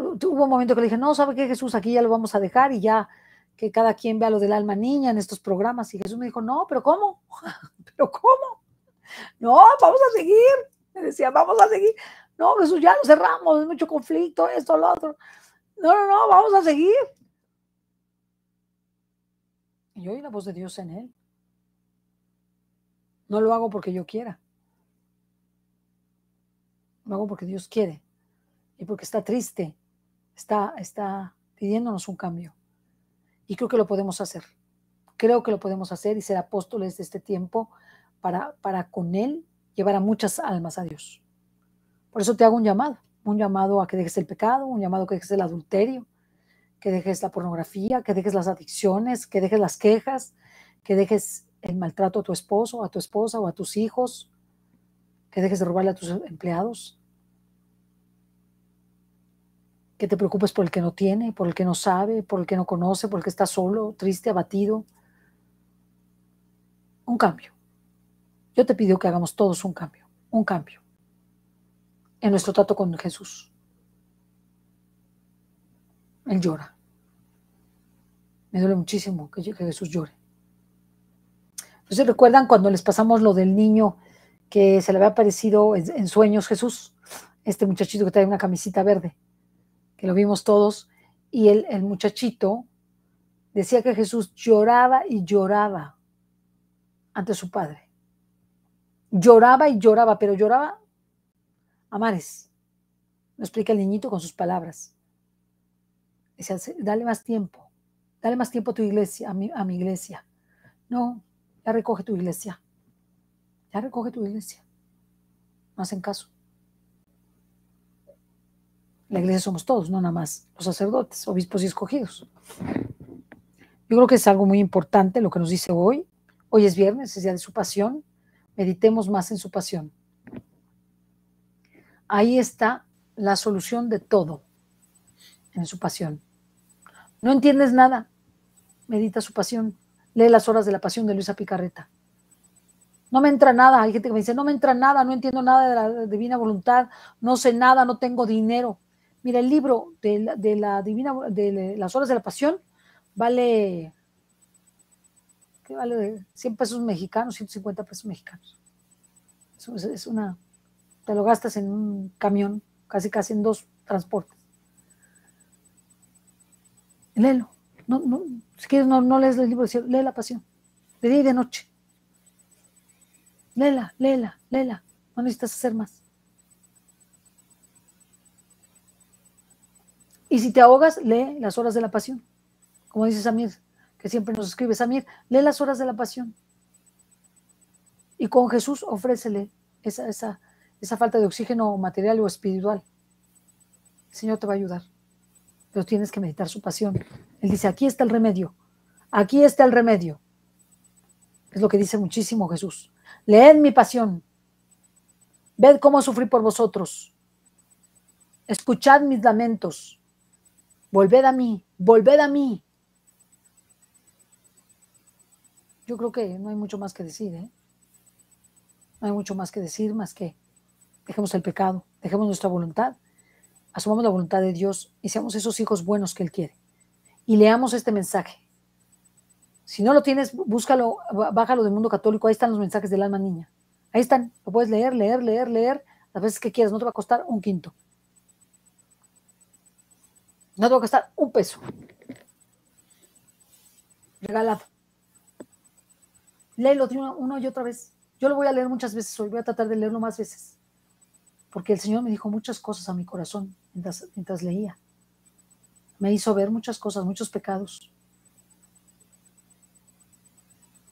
hubo un momento que le dije, no, ¿sabe qué Jesús? Aquí ya lo vamos a dejar y ya que cada quien vea lo del alma niña en estos programas. Y Jesús me dijo, no, pero ¿cómo? ¿Pero cómo? No, vamos a seguir. Me decía, vamos a seguir. No, Jesús, ya lo cerramos, es mucho conflicto, esto, lo otro. No, no, no, vamos a seguir. Y oí la voz de Dios en él. No lo hago porque yo quiera. Lo hago porque Dios quiere. Y porque está triste. Está, está pidiéndonos un cambio. Y creo que lo podemos hacer. Creo que lo podemos hacer y ser apóstoles de este tiempo para, para con Él llevar a muchas almas a Dios. Por eso te hago un llamado, un llamado a que dejes el pecado, un llamado a que dejes el adulterio, que dejes la pornografía, que dejes las adicciones, que dejes las quejas, que dejes el maltrato a tu esposo, a tu esposa o a tus hijos, que dejes de robarle a tus empleados, que te preocupes por el que no tiene, por el que no sabe, por el que no conoce, por el que está solo, triste, abatido. Un cambio. Yo te pido que hagamos todos un cambio, un cambio en nuestro trato con Jesús. Él llora. Me duele muchísimo que, Jesús llore. Entonces recuerdan cuando les pasamos lo del niño que se le había aparecido en, sueños Jesús, este muchachito que trae una camisita verde, que lo vimos todos, y el, el muchachito decía que Jesús lloraba y lloraba ante su padre. Lloraba y lloraba, pero lloraba Amares, lo explica el niñito con sus palabras. Dice, dale más tiempo, dale más tiempo a tu iglesia, a mi, a mi iglesia. No, ya recoge tu iglesia, ya recoge tu iglesia. No hacen caso. La iglesia somos todos, no nada más los sacerdotes, obispos y escogidos. Yo creo que es algo muy importante lo que nos dice hoy. Hoy es viernes, es día de su pasión. Meditemos más en su pasión. Ahí está la solución de todo en su pasión. No entiendes nada, medita su pasión, lee las horas de la pasión de Luisa Picarreta. No me entra nada, hay gente que me dice, no me entra nada, no entiendo nada de la divina voluntad, no sé nada, no tengo dinero. Mira, el libro de la, divina, de las horas de la pasión vale, ¿qué vale? 100 pesos mexicanos, 150 pesos mexicanos. es una te lo gastas en un camión, casi casi en dos transportes. Léelo. Si quieres, no, no lees el libro, lee la pasión, de día y de noche. Léela, léela, léela. No necesitas hacer más. Y si te ahogas, lee las horas de la pasión. Como dice Samir, que siempre nos escribe Samir, lee las horas de la pasión. Y con Jesús ofrécele esa, esa, esa falta de oxígeno material o espiritual. El Señor te va a ayudar, pero tienes que meditar su pasión. Él dice, aquí está el remedio, aquí está el remedio. Es lo que dice muchísimo Jesús. Leed mi pasión. Ved cómo sufrí por vosotros. Escuchad mis lamentos. Volved a mí, volved a mí. Yo creo que no hay mucho más que decir, ¿eh? No hay mucho más que decir, más que dejemos el pecado, dejemos nuestra voluntad, asumamos la voluntad de Dios y seamos esos hijos buenos que Él quiere. Y leamos este mensaje. Si no lo tienes, búscalo, bájalo del mundo católico, ahí están los mensajes del alma niña. Ahí están, lo puedes leer, leer, leer, leer, las veces que quieras, no te va a costar un quinto. No te va a costar un peso. Regalado. Léelo de una, y otra vez. Yo lo voy a leer muchas veces hoy, voy a tratar de leerlo más veces. Porque el Señor me dijo muchas cosas a mi corazón mientras, leía. Me hizo ver muchas cosas, muchos pecados.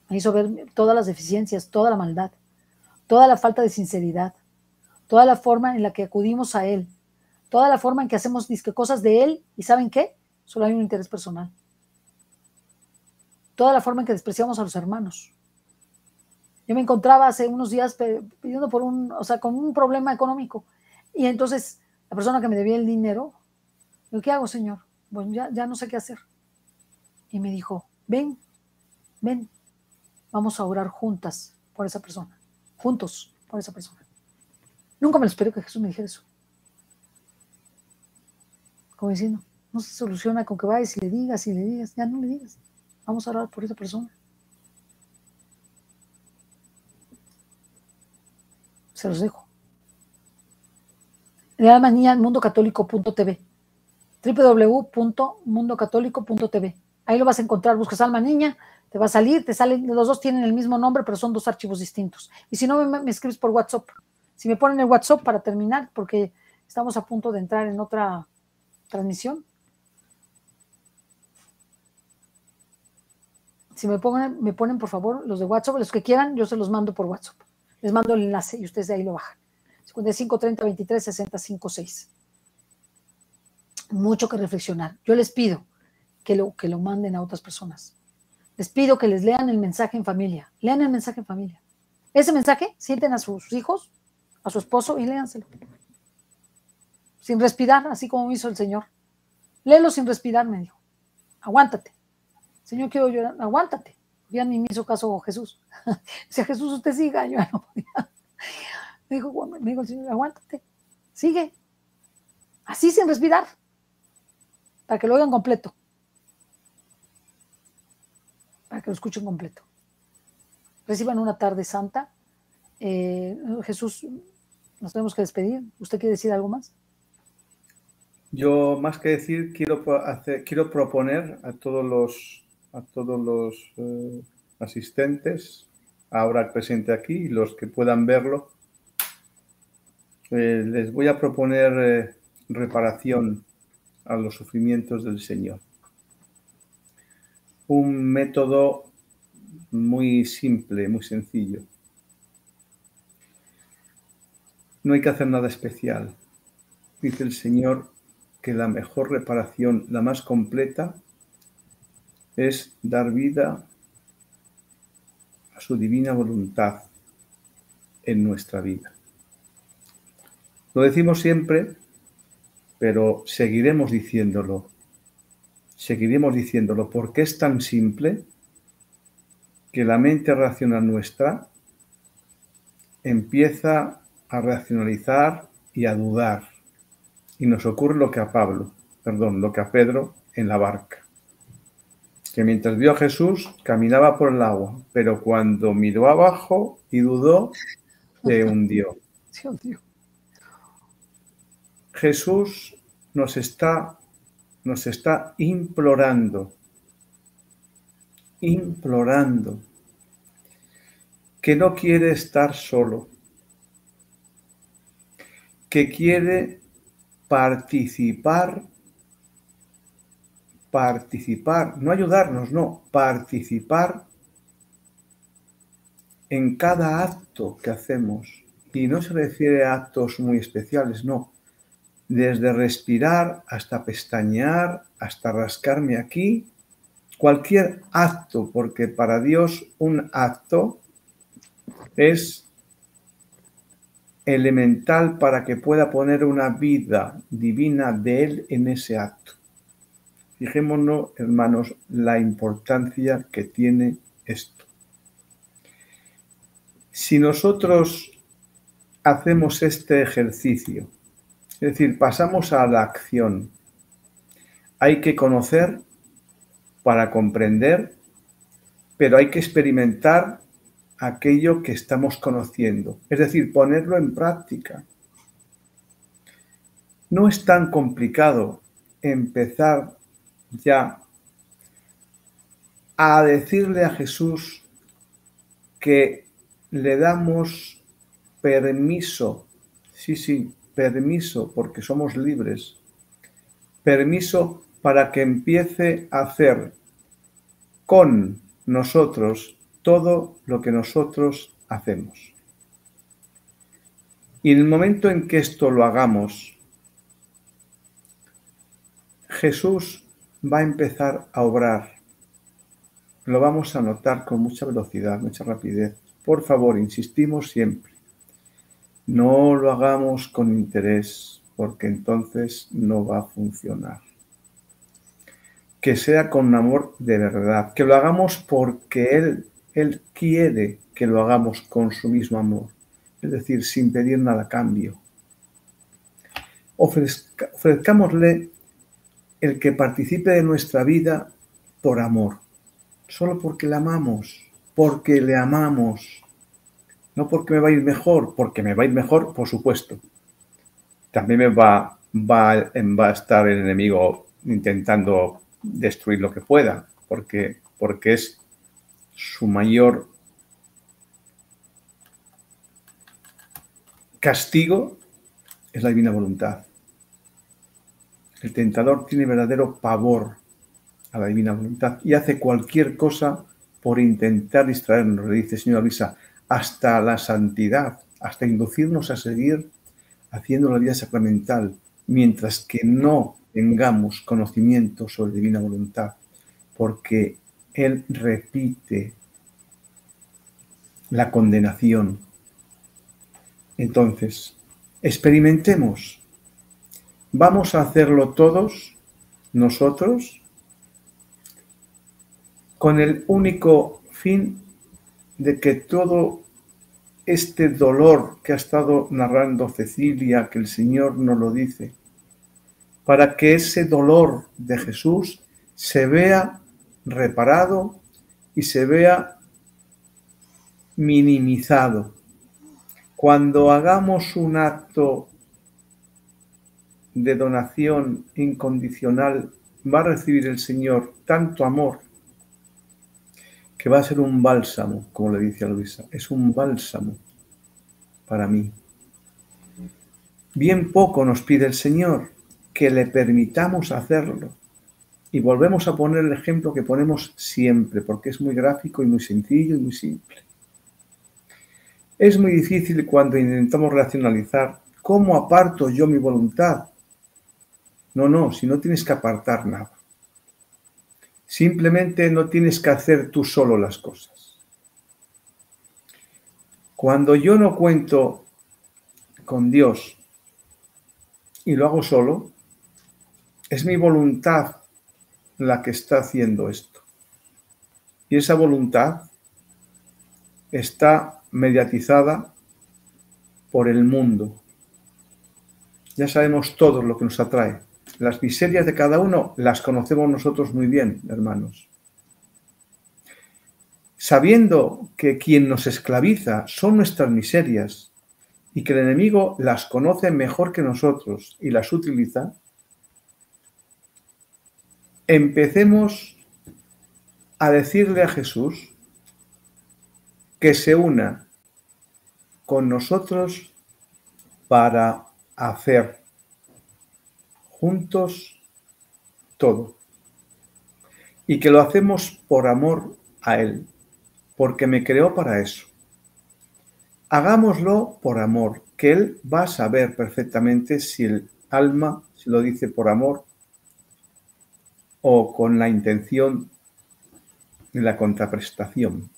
Me hizo ver todas las deficiencias, toda la maldad, toda la falta de sinceridad, toda la forma en la que acudimos a Él, toda la forma en que hacemos cosas de Él y ¿saben qué? Solo hay un interés personal. Toda la forma en que despreciamos a los hermanos. Yo me encontraba hace unos días pidiendo por un, o sea, con un problema económico. Y entonces la persona que me debía el dinero, digo, ¿qué hago, señor? Bueno, ya, ya no sé qué hacer. Y me dijo, ven, ven, vamos a orar juntas por esa persona, juntos por esa persona. Nunca me lo esperé que Jesús me dijera eso. Como diciendo, no se soluciona con que vayas y le digas y le digas, ya no le digas, vamos a orar por esa persona. Se los dejo. La manía mundocatólico.tv www.mundocatólico.tv Ahí lo vas a encontrar, buscas Alma Niña, te va a salir, te salen, los dos tienen el mismo nombre, pero son dos archivos distintos. Y si no, me, me escribes por WhatsApp. Si me ponen el WhatsApp para terminar, porque estamos a punto de entrar en otra transmisión. Si me ponen, me ponen por favor los de WhatsApp, los que quieran, yo se los mando por WhatsApp. Les mando el enlace y ustedes de ahí lo bajan. 55 30 23 60 56. Mucho que reflexionar. Yo les pido que lo, que lo manden a otras personas. Les pido que les lean el mensaje en familia. Lean el mensaje en familia. Ese mensaje, sienten a sus hijos, a su esposo y léanselo. Sin respirar, así como hizo el Señor. Léelo sin respirar, me dijo. Aguántate. Señor, quiero llorar. Aguántate. Ya ni me hizo caso Jesús. Si a Jesús, usted siga. Yo no podía. Me dijo, me dijo el Señor, aguántate. Sigue. Así sin respirar. Para que lo oigan completo. Para que lo escuchen completo. Reciban una tarde santa. Eh, Jesús, nos tenemos que despedir. ¿Usted quiere decir algo más? Yo, más que decir, quiero, hacer, quiero proponer a todos los a todos los eh, asistentes, ahora presente aquí, y los que puedan verlo. Eh, les voy a proponer eh, reparación a los sufrimientos del Señor. Un método muy simple, muy sencillo. No hay que hacer nada especial. Dice el Señor que la mejor reparación, la más completa, es dar vida a su divina voluntad en nuestra vida. Lo decimos siempre, pero seguiremos diciéndolo. Seguiremos diciéndolo porque es tan simple que la mente racional nuestra empieza a racionalizar y a dudar. Y nos ocurre lo que a Pablo, perdón, lo que a Pedro en la barca que mientras vio a Jesús caminaba por el agua, pero cuando miró abajo y dudó, se hundió. Jesús nos está, nos está implorando, implorando, que no quiere estar solo, que quiere participar participar, no ayudarnos, no, participar en cada acto que hacemos. Y no se refiere a actos muy especiales, no. Desde respirar hasta pestañear, hasta rascarme aquí, cualquier acto, porque para Dios un acto es elemental para que pueda poner una vida divina de Él en ese acto. Fijémonos, hermanos, la importancia que tiene esto. Si nosotros hacemos este ejercicio, es decir, pasamos a la acción, hay que conocer para comprender, pero hay que experimentar aquello que estamos conociendo, es decir, ponerlo en práctica. No es tan complicado empezar ya a decirle a Jesús que le damos permiso, sí, sí, permiso, porque somos libres, permiso para que empiece a hacer con nosotros todo lo que nosotros hacemos. Y en el momento en que esto lo hagamos, Jesús va a empezar a obrar. Lo vamos a notar con mucha velocidad, mucha rapidez. Por favor, insistimos siempre. No lo hagamos con interés, porque entonces no va a funcionar que sea con amor de verdad, que lo hagamos porque Él él quiere que lo hagamos con su mismo amor, es decir, sin pedir nada a cambio. ofrezcámosle el que participe de nuestra vida por amor, solo porque le amamos, porque le amamos, no porque me va a ir mejor, porque me va a ir mejor, por supuesto. También me va, va, va a estar el enemigo intentando destruir lo que pueda, porque, porque es su mayor castigo es la divina voluntad. El tentador tiene verdadero pavor a la divina voluntad y hace cualquier cosa por intentar distraernos, le dice señor Luisa, hasta la santidad, hasta inducirnos a seguir haciendo la vida sacramental, mientras que no tengamos conocimiento sobre divina voluntad, porque él repite la condenación. Entonces, experimentemos. Vamos a hacerlo todos nosotros con el único fin de que todo este dolor que ha estado narrando Cecilia, que el Señor nos lo dice, para que ese dolor de Jesús se vea reparado y se vea minimizado. Cuando hagamos un acto de donación incondicional, va a recibir el Señor tanto amor que va a ser un bálsamo, como le dice a Luisa, es un bálsamo para mí. Bien poco nos pide el Señor que le permitamos hacerlo y volvemos a poner el ejemplo que ponemos siempre, porque es muy gráfico y muy sencillo y muy simple. Es muy difícil cuando intentamos racionalizar cómo aparto yo mi voluntad. No, no, si no tienes que apartar nada. Simplemente no tienes que hacer tú solo las cosas. Cuando yo no cuento con Dios y lo hago solo, es mi voluntad la que está haciendo esto. Y esa voluntad está mediatizada por el mundo. Ya sabemos todo lo que nos atrae. Las miserias de cada uno las conocemos nosotros muy bien, hermanos. Sabiendo que quien nos esclaviza son nuestras miserias y que el enemigo las conoce mejor que nosotros y las utiliza, empecemos a decirle a Jesús que se una con nosotros para hacer juntos todo. Y que lo hacemos por amor a Él, porque me creó para eso. Hagámoslo por amor, que Él va a saber perfectamente si el alma se lo dice por amor o con la intención en la contraprestación.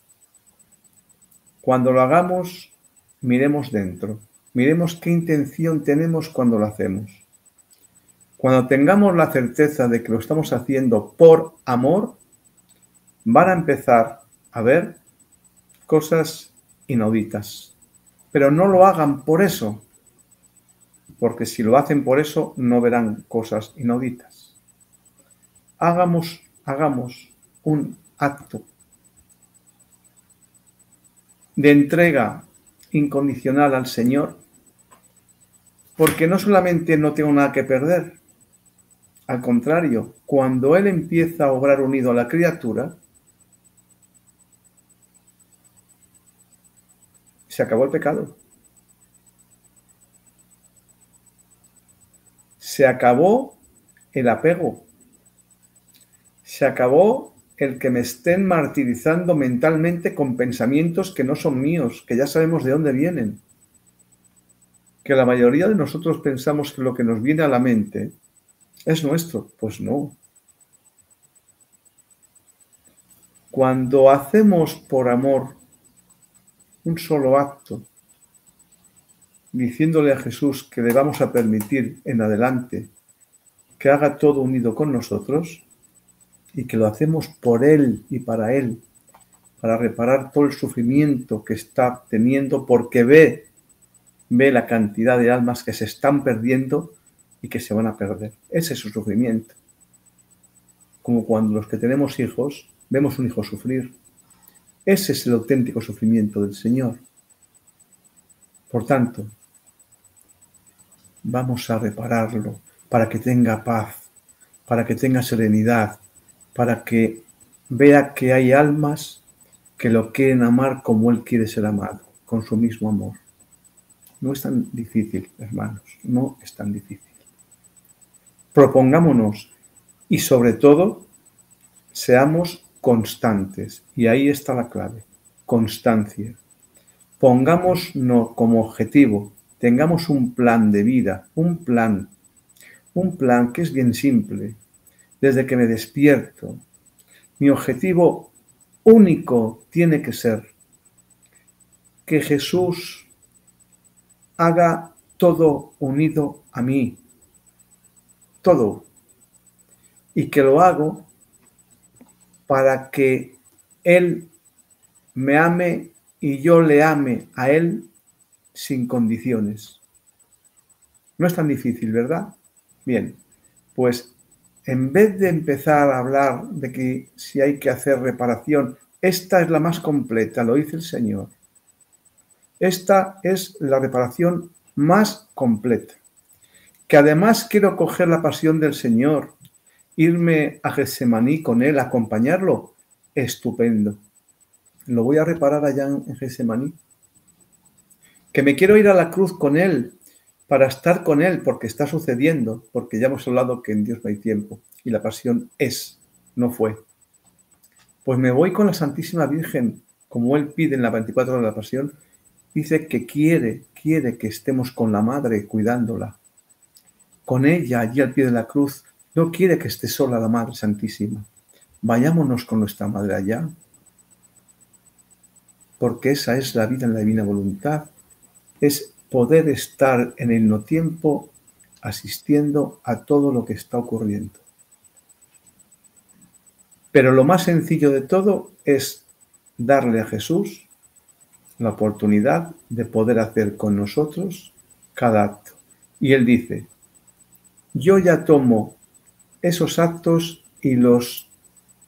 Cuando lo hagamos, miremos dentro, miremos qué intención tenemos cuando lo hacemos. Cuando tengamos la certeza de que lo estamos haciendo por amor, van a empezar a ver cosas inauditas. Pero no lo hagan por eso, porque si lo hacen por eso no verán cosas inauditas. Hagamos, hagamos un acto de entrega incondicional al Señor, porque no solamente no tengo nada que perder, al contrario, cuando Él empieza a obrar unido a la criatura, se acabó el pecado. Se acabó el apego. Se acabó el que me estén martirizando mentalmente con pensamientos que no son míos, que ya sabemos de dónde vienen. Que la mayoría de nosotros pensamos que lo que nos viene a la mente es nuestro. Pues no. Cuando hacemos por amor un solo acto, diciéndole a Jesús que le vamos a permitir en adelante que haga todo unido con nosotros, y que lo hacemos por Él y para Él, para reparar todo el sufrimiento que está teniendo porque ve, ve la cantidad de almas que se están perdiendo y que se van a perder. Ese es su sufrimiento. Como cuando los que tenemos hijos vemos un hijo sufrir. Ese es el auténtico sufrimiento del Señor. Por tanto, vamos a repararlo para que tenga paz, para que tenga serenidad, para que vea que hay almas que lo quieren amar como Él quiere ser amado, con su mismo amor. No es tan difícil, hermanos, no es tan difícil. Propongámonos y sobre todo seamos constantes. Y ahí está la clave, constancia. Pongámonos como objetivo, tengamos un plan de vida, un plan, un plan que es bien simple, desde que me despierto. Mi objetivo único tiene que ser que Jesús haga todo unido a mí, y que lo hago para que Él me ame y yo le ame a Él sin condiciones. No es tan difícil, ¿verdad? Bien, pues en vez de empezar a hablar de que si hay que hacer reparación, esta es la más completa, lo dice el Señor. Esta es la reparación más completa. Que además quiero coger la pasión del Señor, irme a Getsemaní con Él, acompañarlo, estupendo. Lo voy a reparar allá en Getsemaní. Que me quiero ir a la cruz con Él, para estar con Él, porque está sucediendo, porque ya hemos hablado que en Dios no hay tiempo y la pasión es, no fue. Pues me voy con la Santísima Virgen, como Él pide en la 24 de la pasión, dice que quiere, quiere que estemos con la Madre cuidándola. Con ella allí al pie de la cruz, no quiere que esté sola la Madre Santísima. Vayámonos con nuestra Madre allá, porque esa es la vida en la divina voluntad, es poder estar en el no tiempo asistiendo a todo lo que está ocurriendo. Pero lo más sencillo de todo es darle a Jesús la oportunidad de poder hacer con nosotros cada acto. Y Él dice, yo ya tomo esos actos y los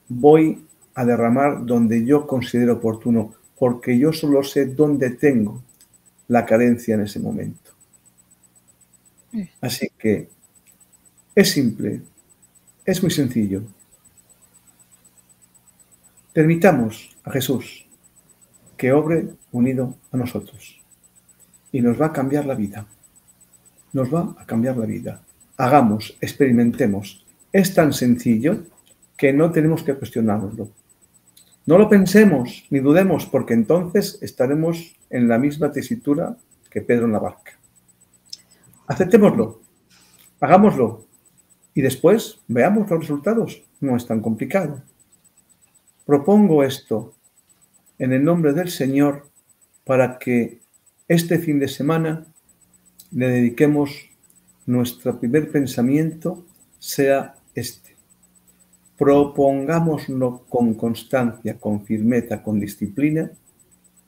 voy a derramar donde yo considero oportuno, porque yo solo sé dónde tengo la carencia en ese momento. Así que es simple, es muy sencillo. Permitamos a Jesús que obre unido a nosotros y nos va a cambiar la vida. Nos va a cambiar la vida. Hagamos, experimentemos. Es tan sencillo que no tenemos que cuestionarlo. No lo pensemos ni dudemos porque entonces estaremos en la misma tesitura que Pedro en la barca. Aceptémoslo, hagámoslo y después veamos los resultados. No es tan complicado. propongo esto en el nombre del Señor para que este fin de semana le dediquemos nuestro primer pensamiento sea este. Propongámoslo con constancia, con firmeza, con disciplina,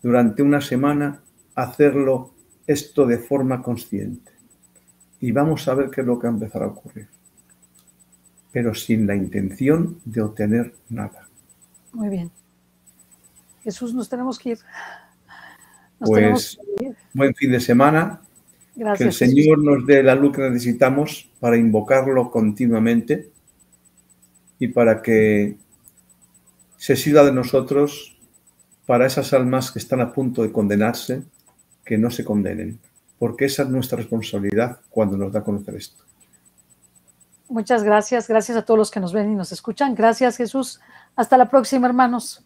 durante una semana hacerlo esto de forma consciente. Y vamos a ver qué es lo que va a empezar a ocurrir. Pero sin la intención de obtener nada. Muy bien. Jesús, nos tenemos que ir. pues buen fin de semana. Gracias, que el Señor nos dé la luz que necesitamos para invocarlo continuamente y para que se sirva de nosotros para esas almas que están a punto de condenarse, que no se condenen, porque esa es nuestra responsabilidad cuando nos da a conocer esto. Muchas gracias, gracias a todos los que nos ven y nos escuchan. Gracias Jesús. Hasta la próxima, hermanos.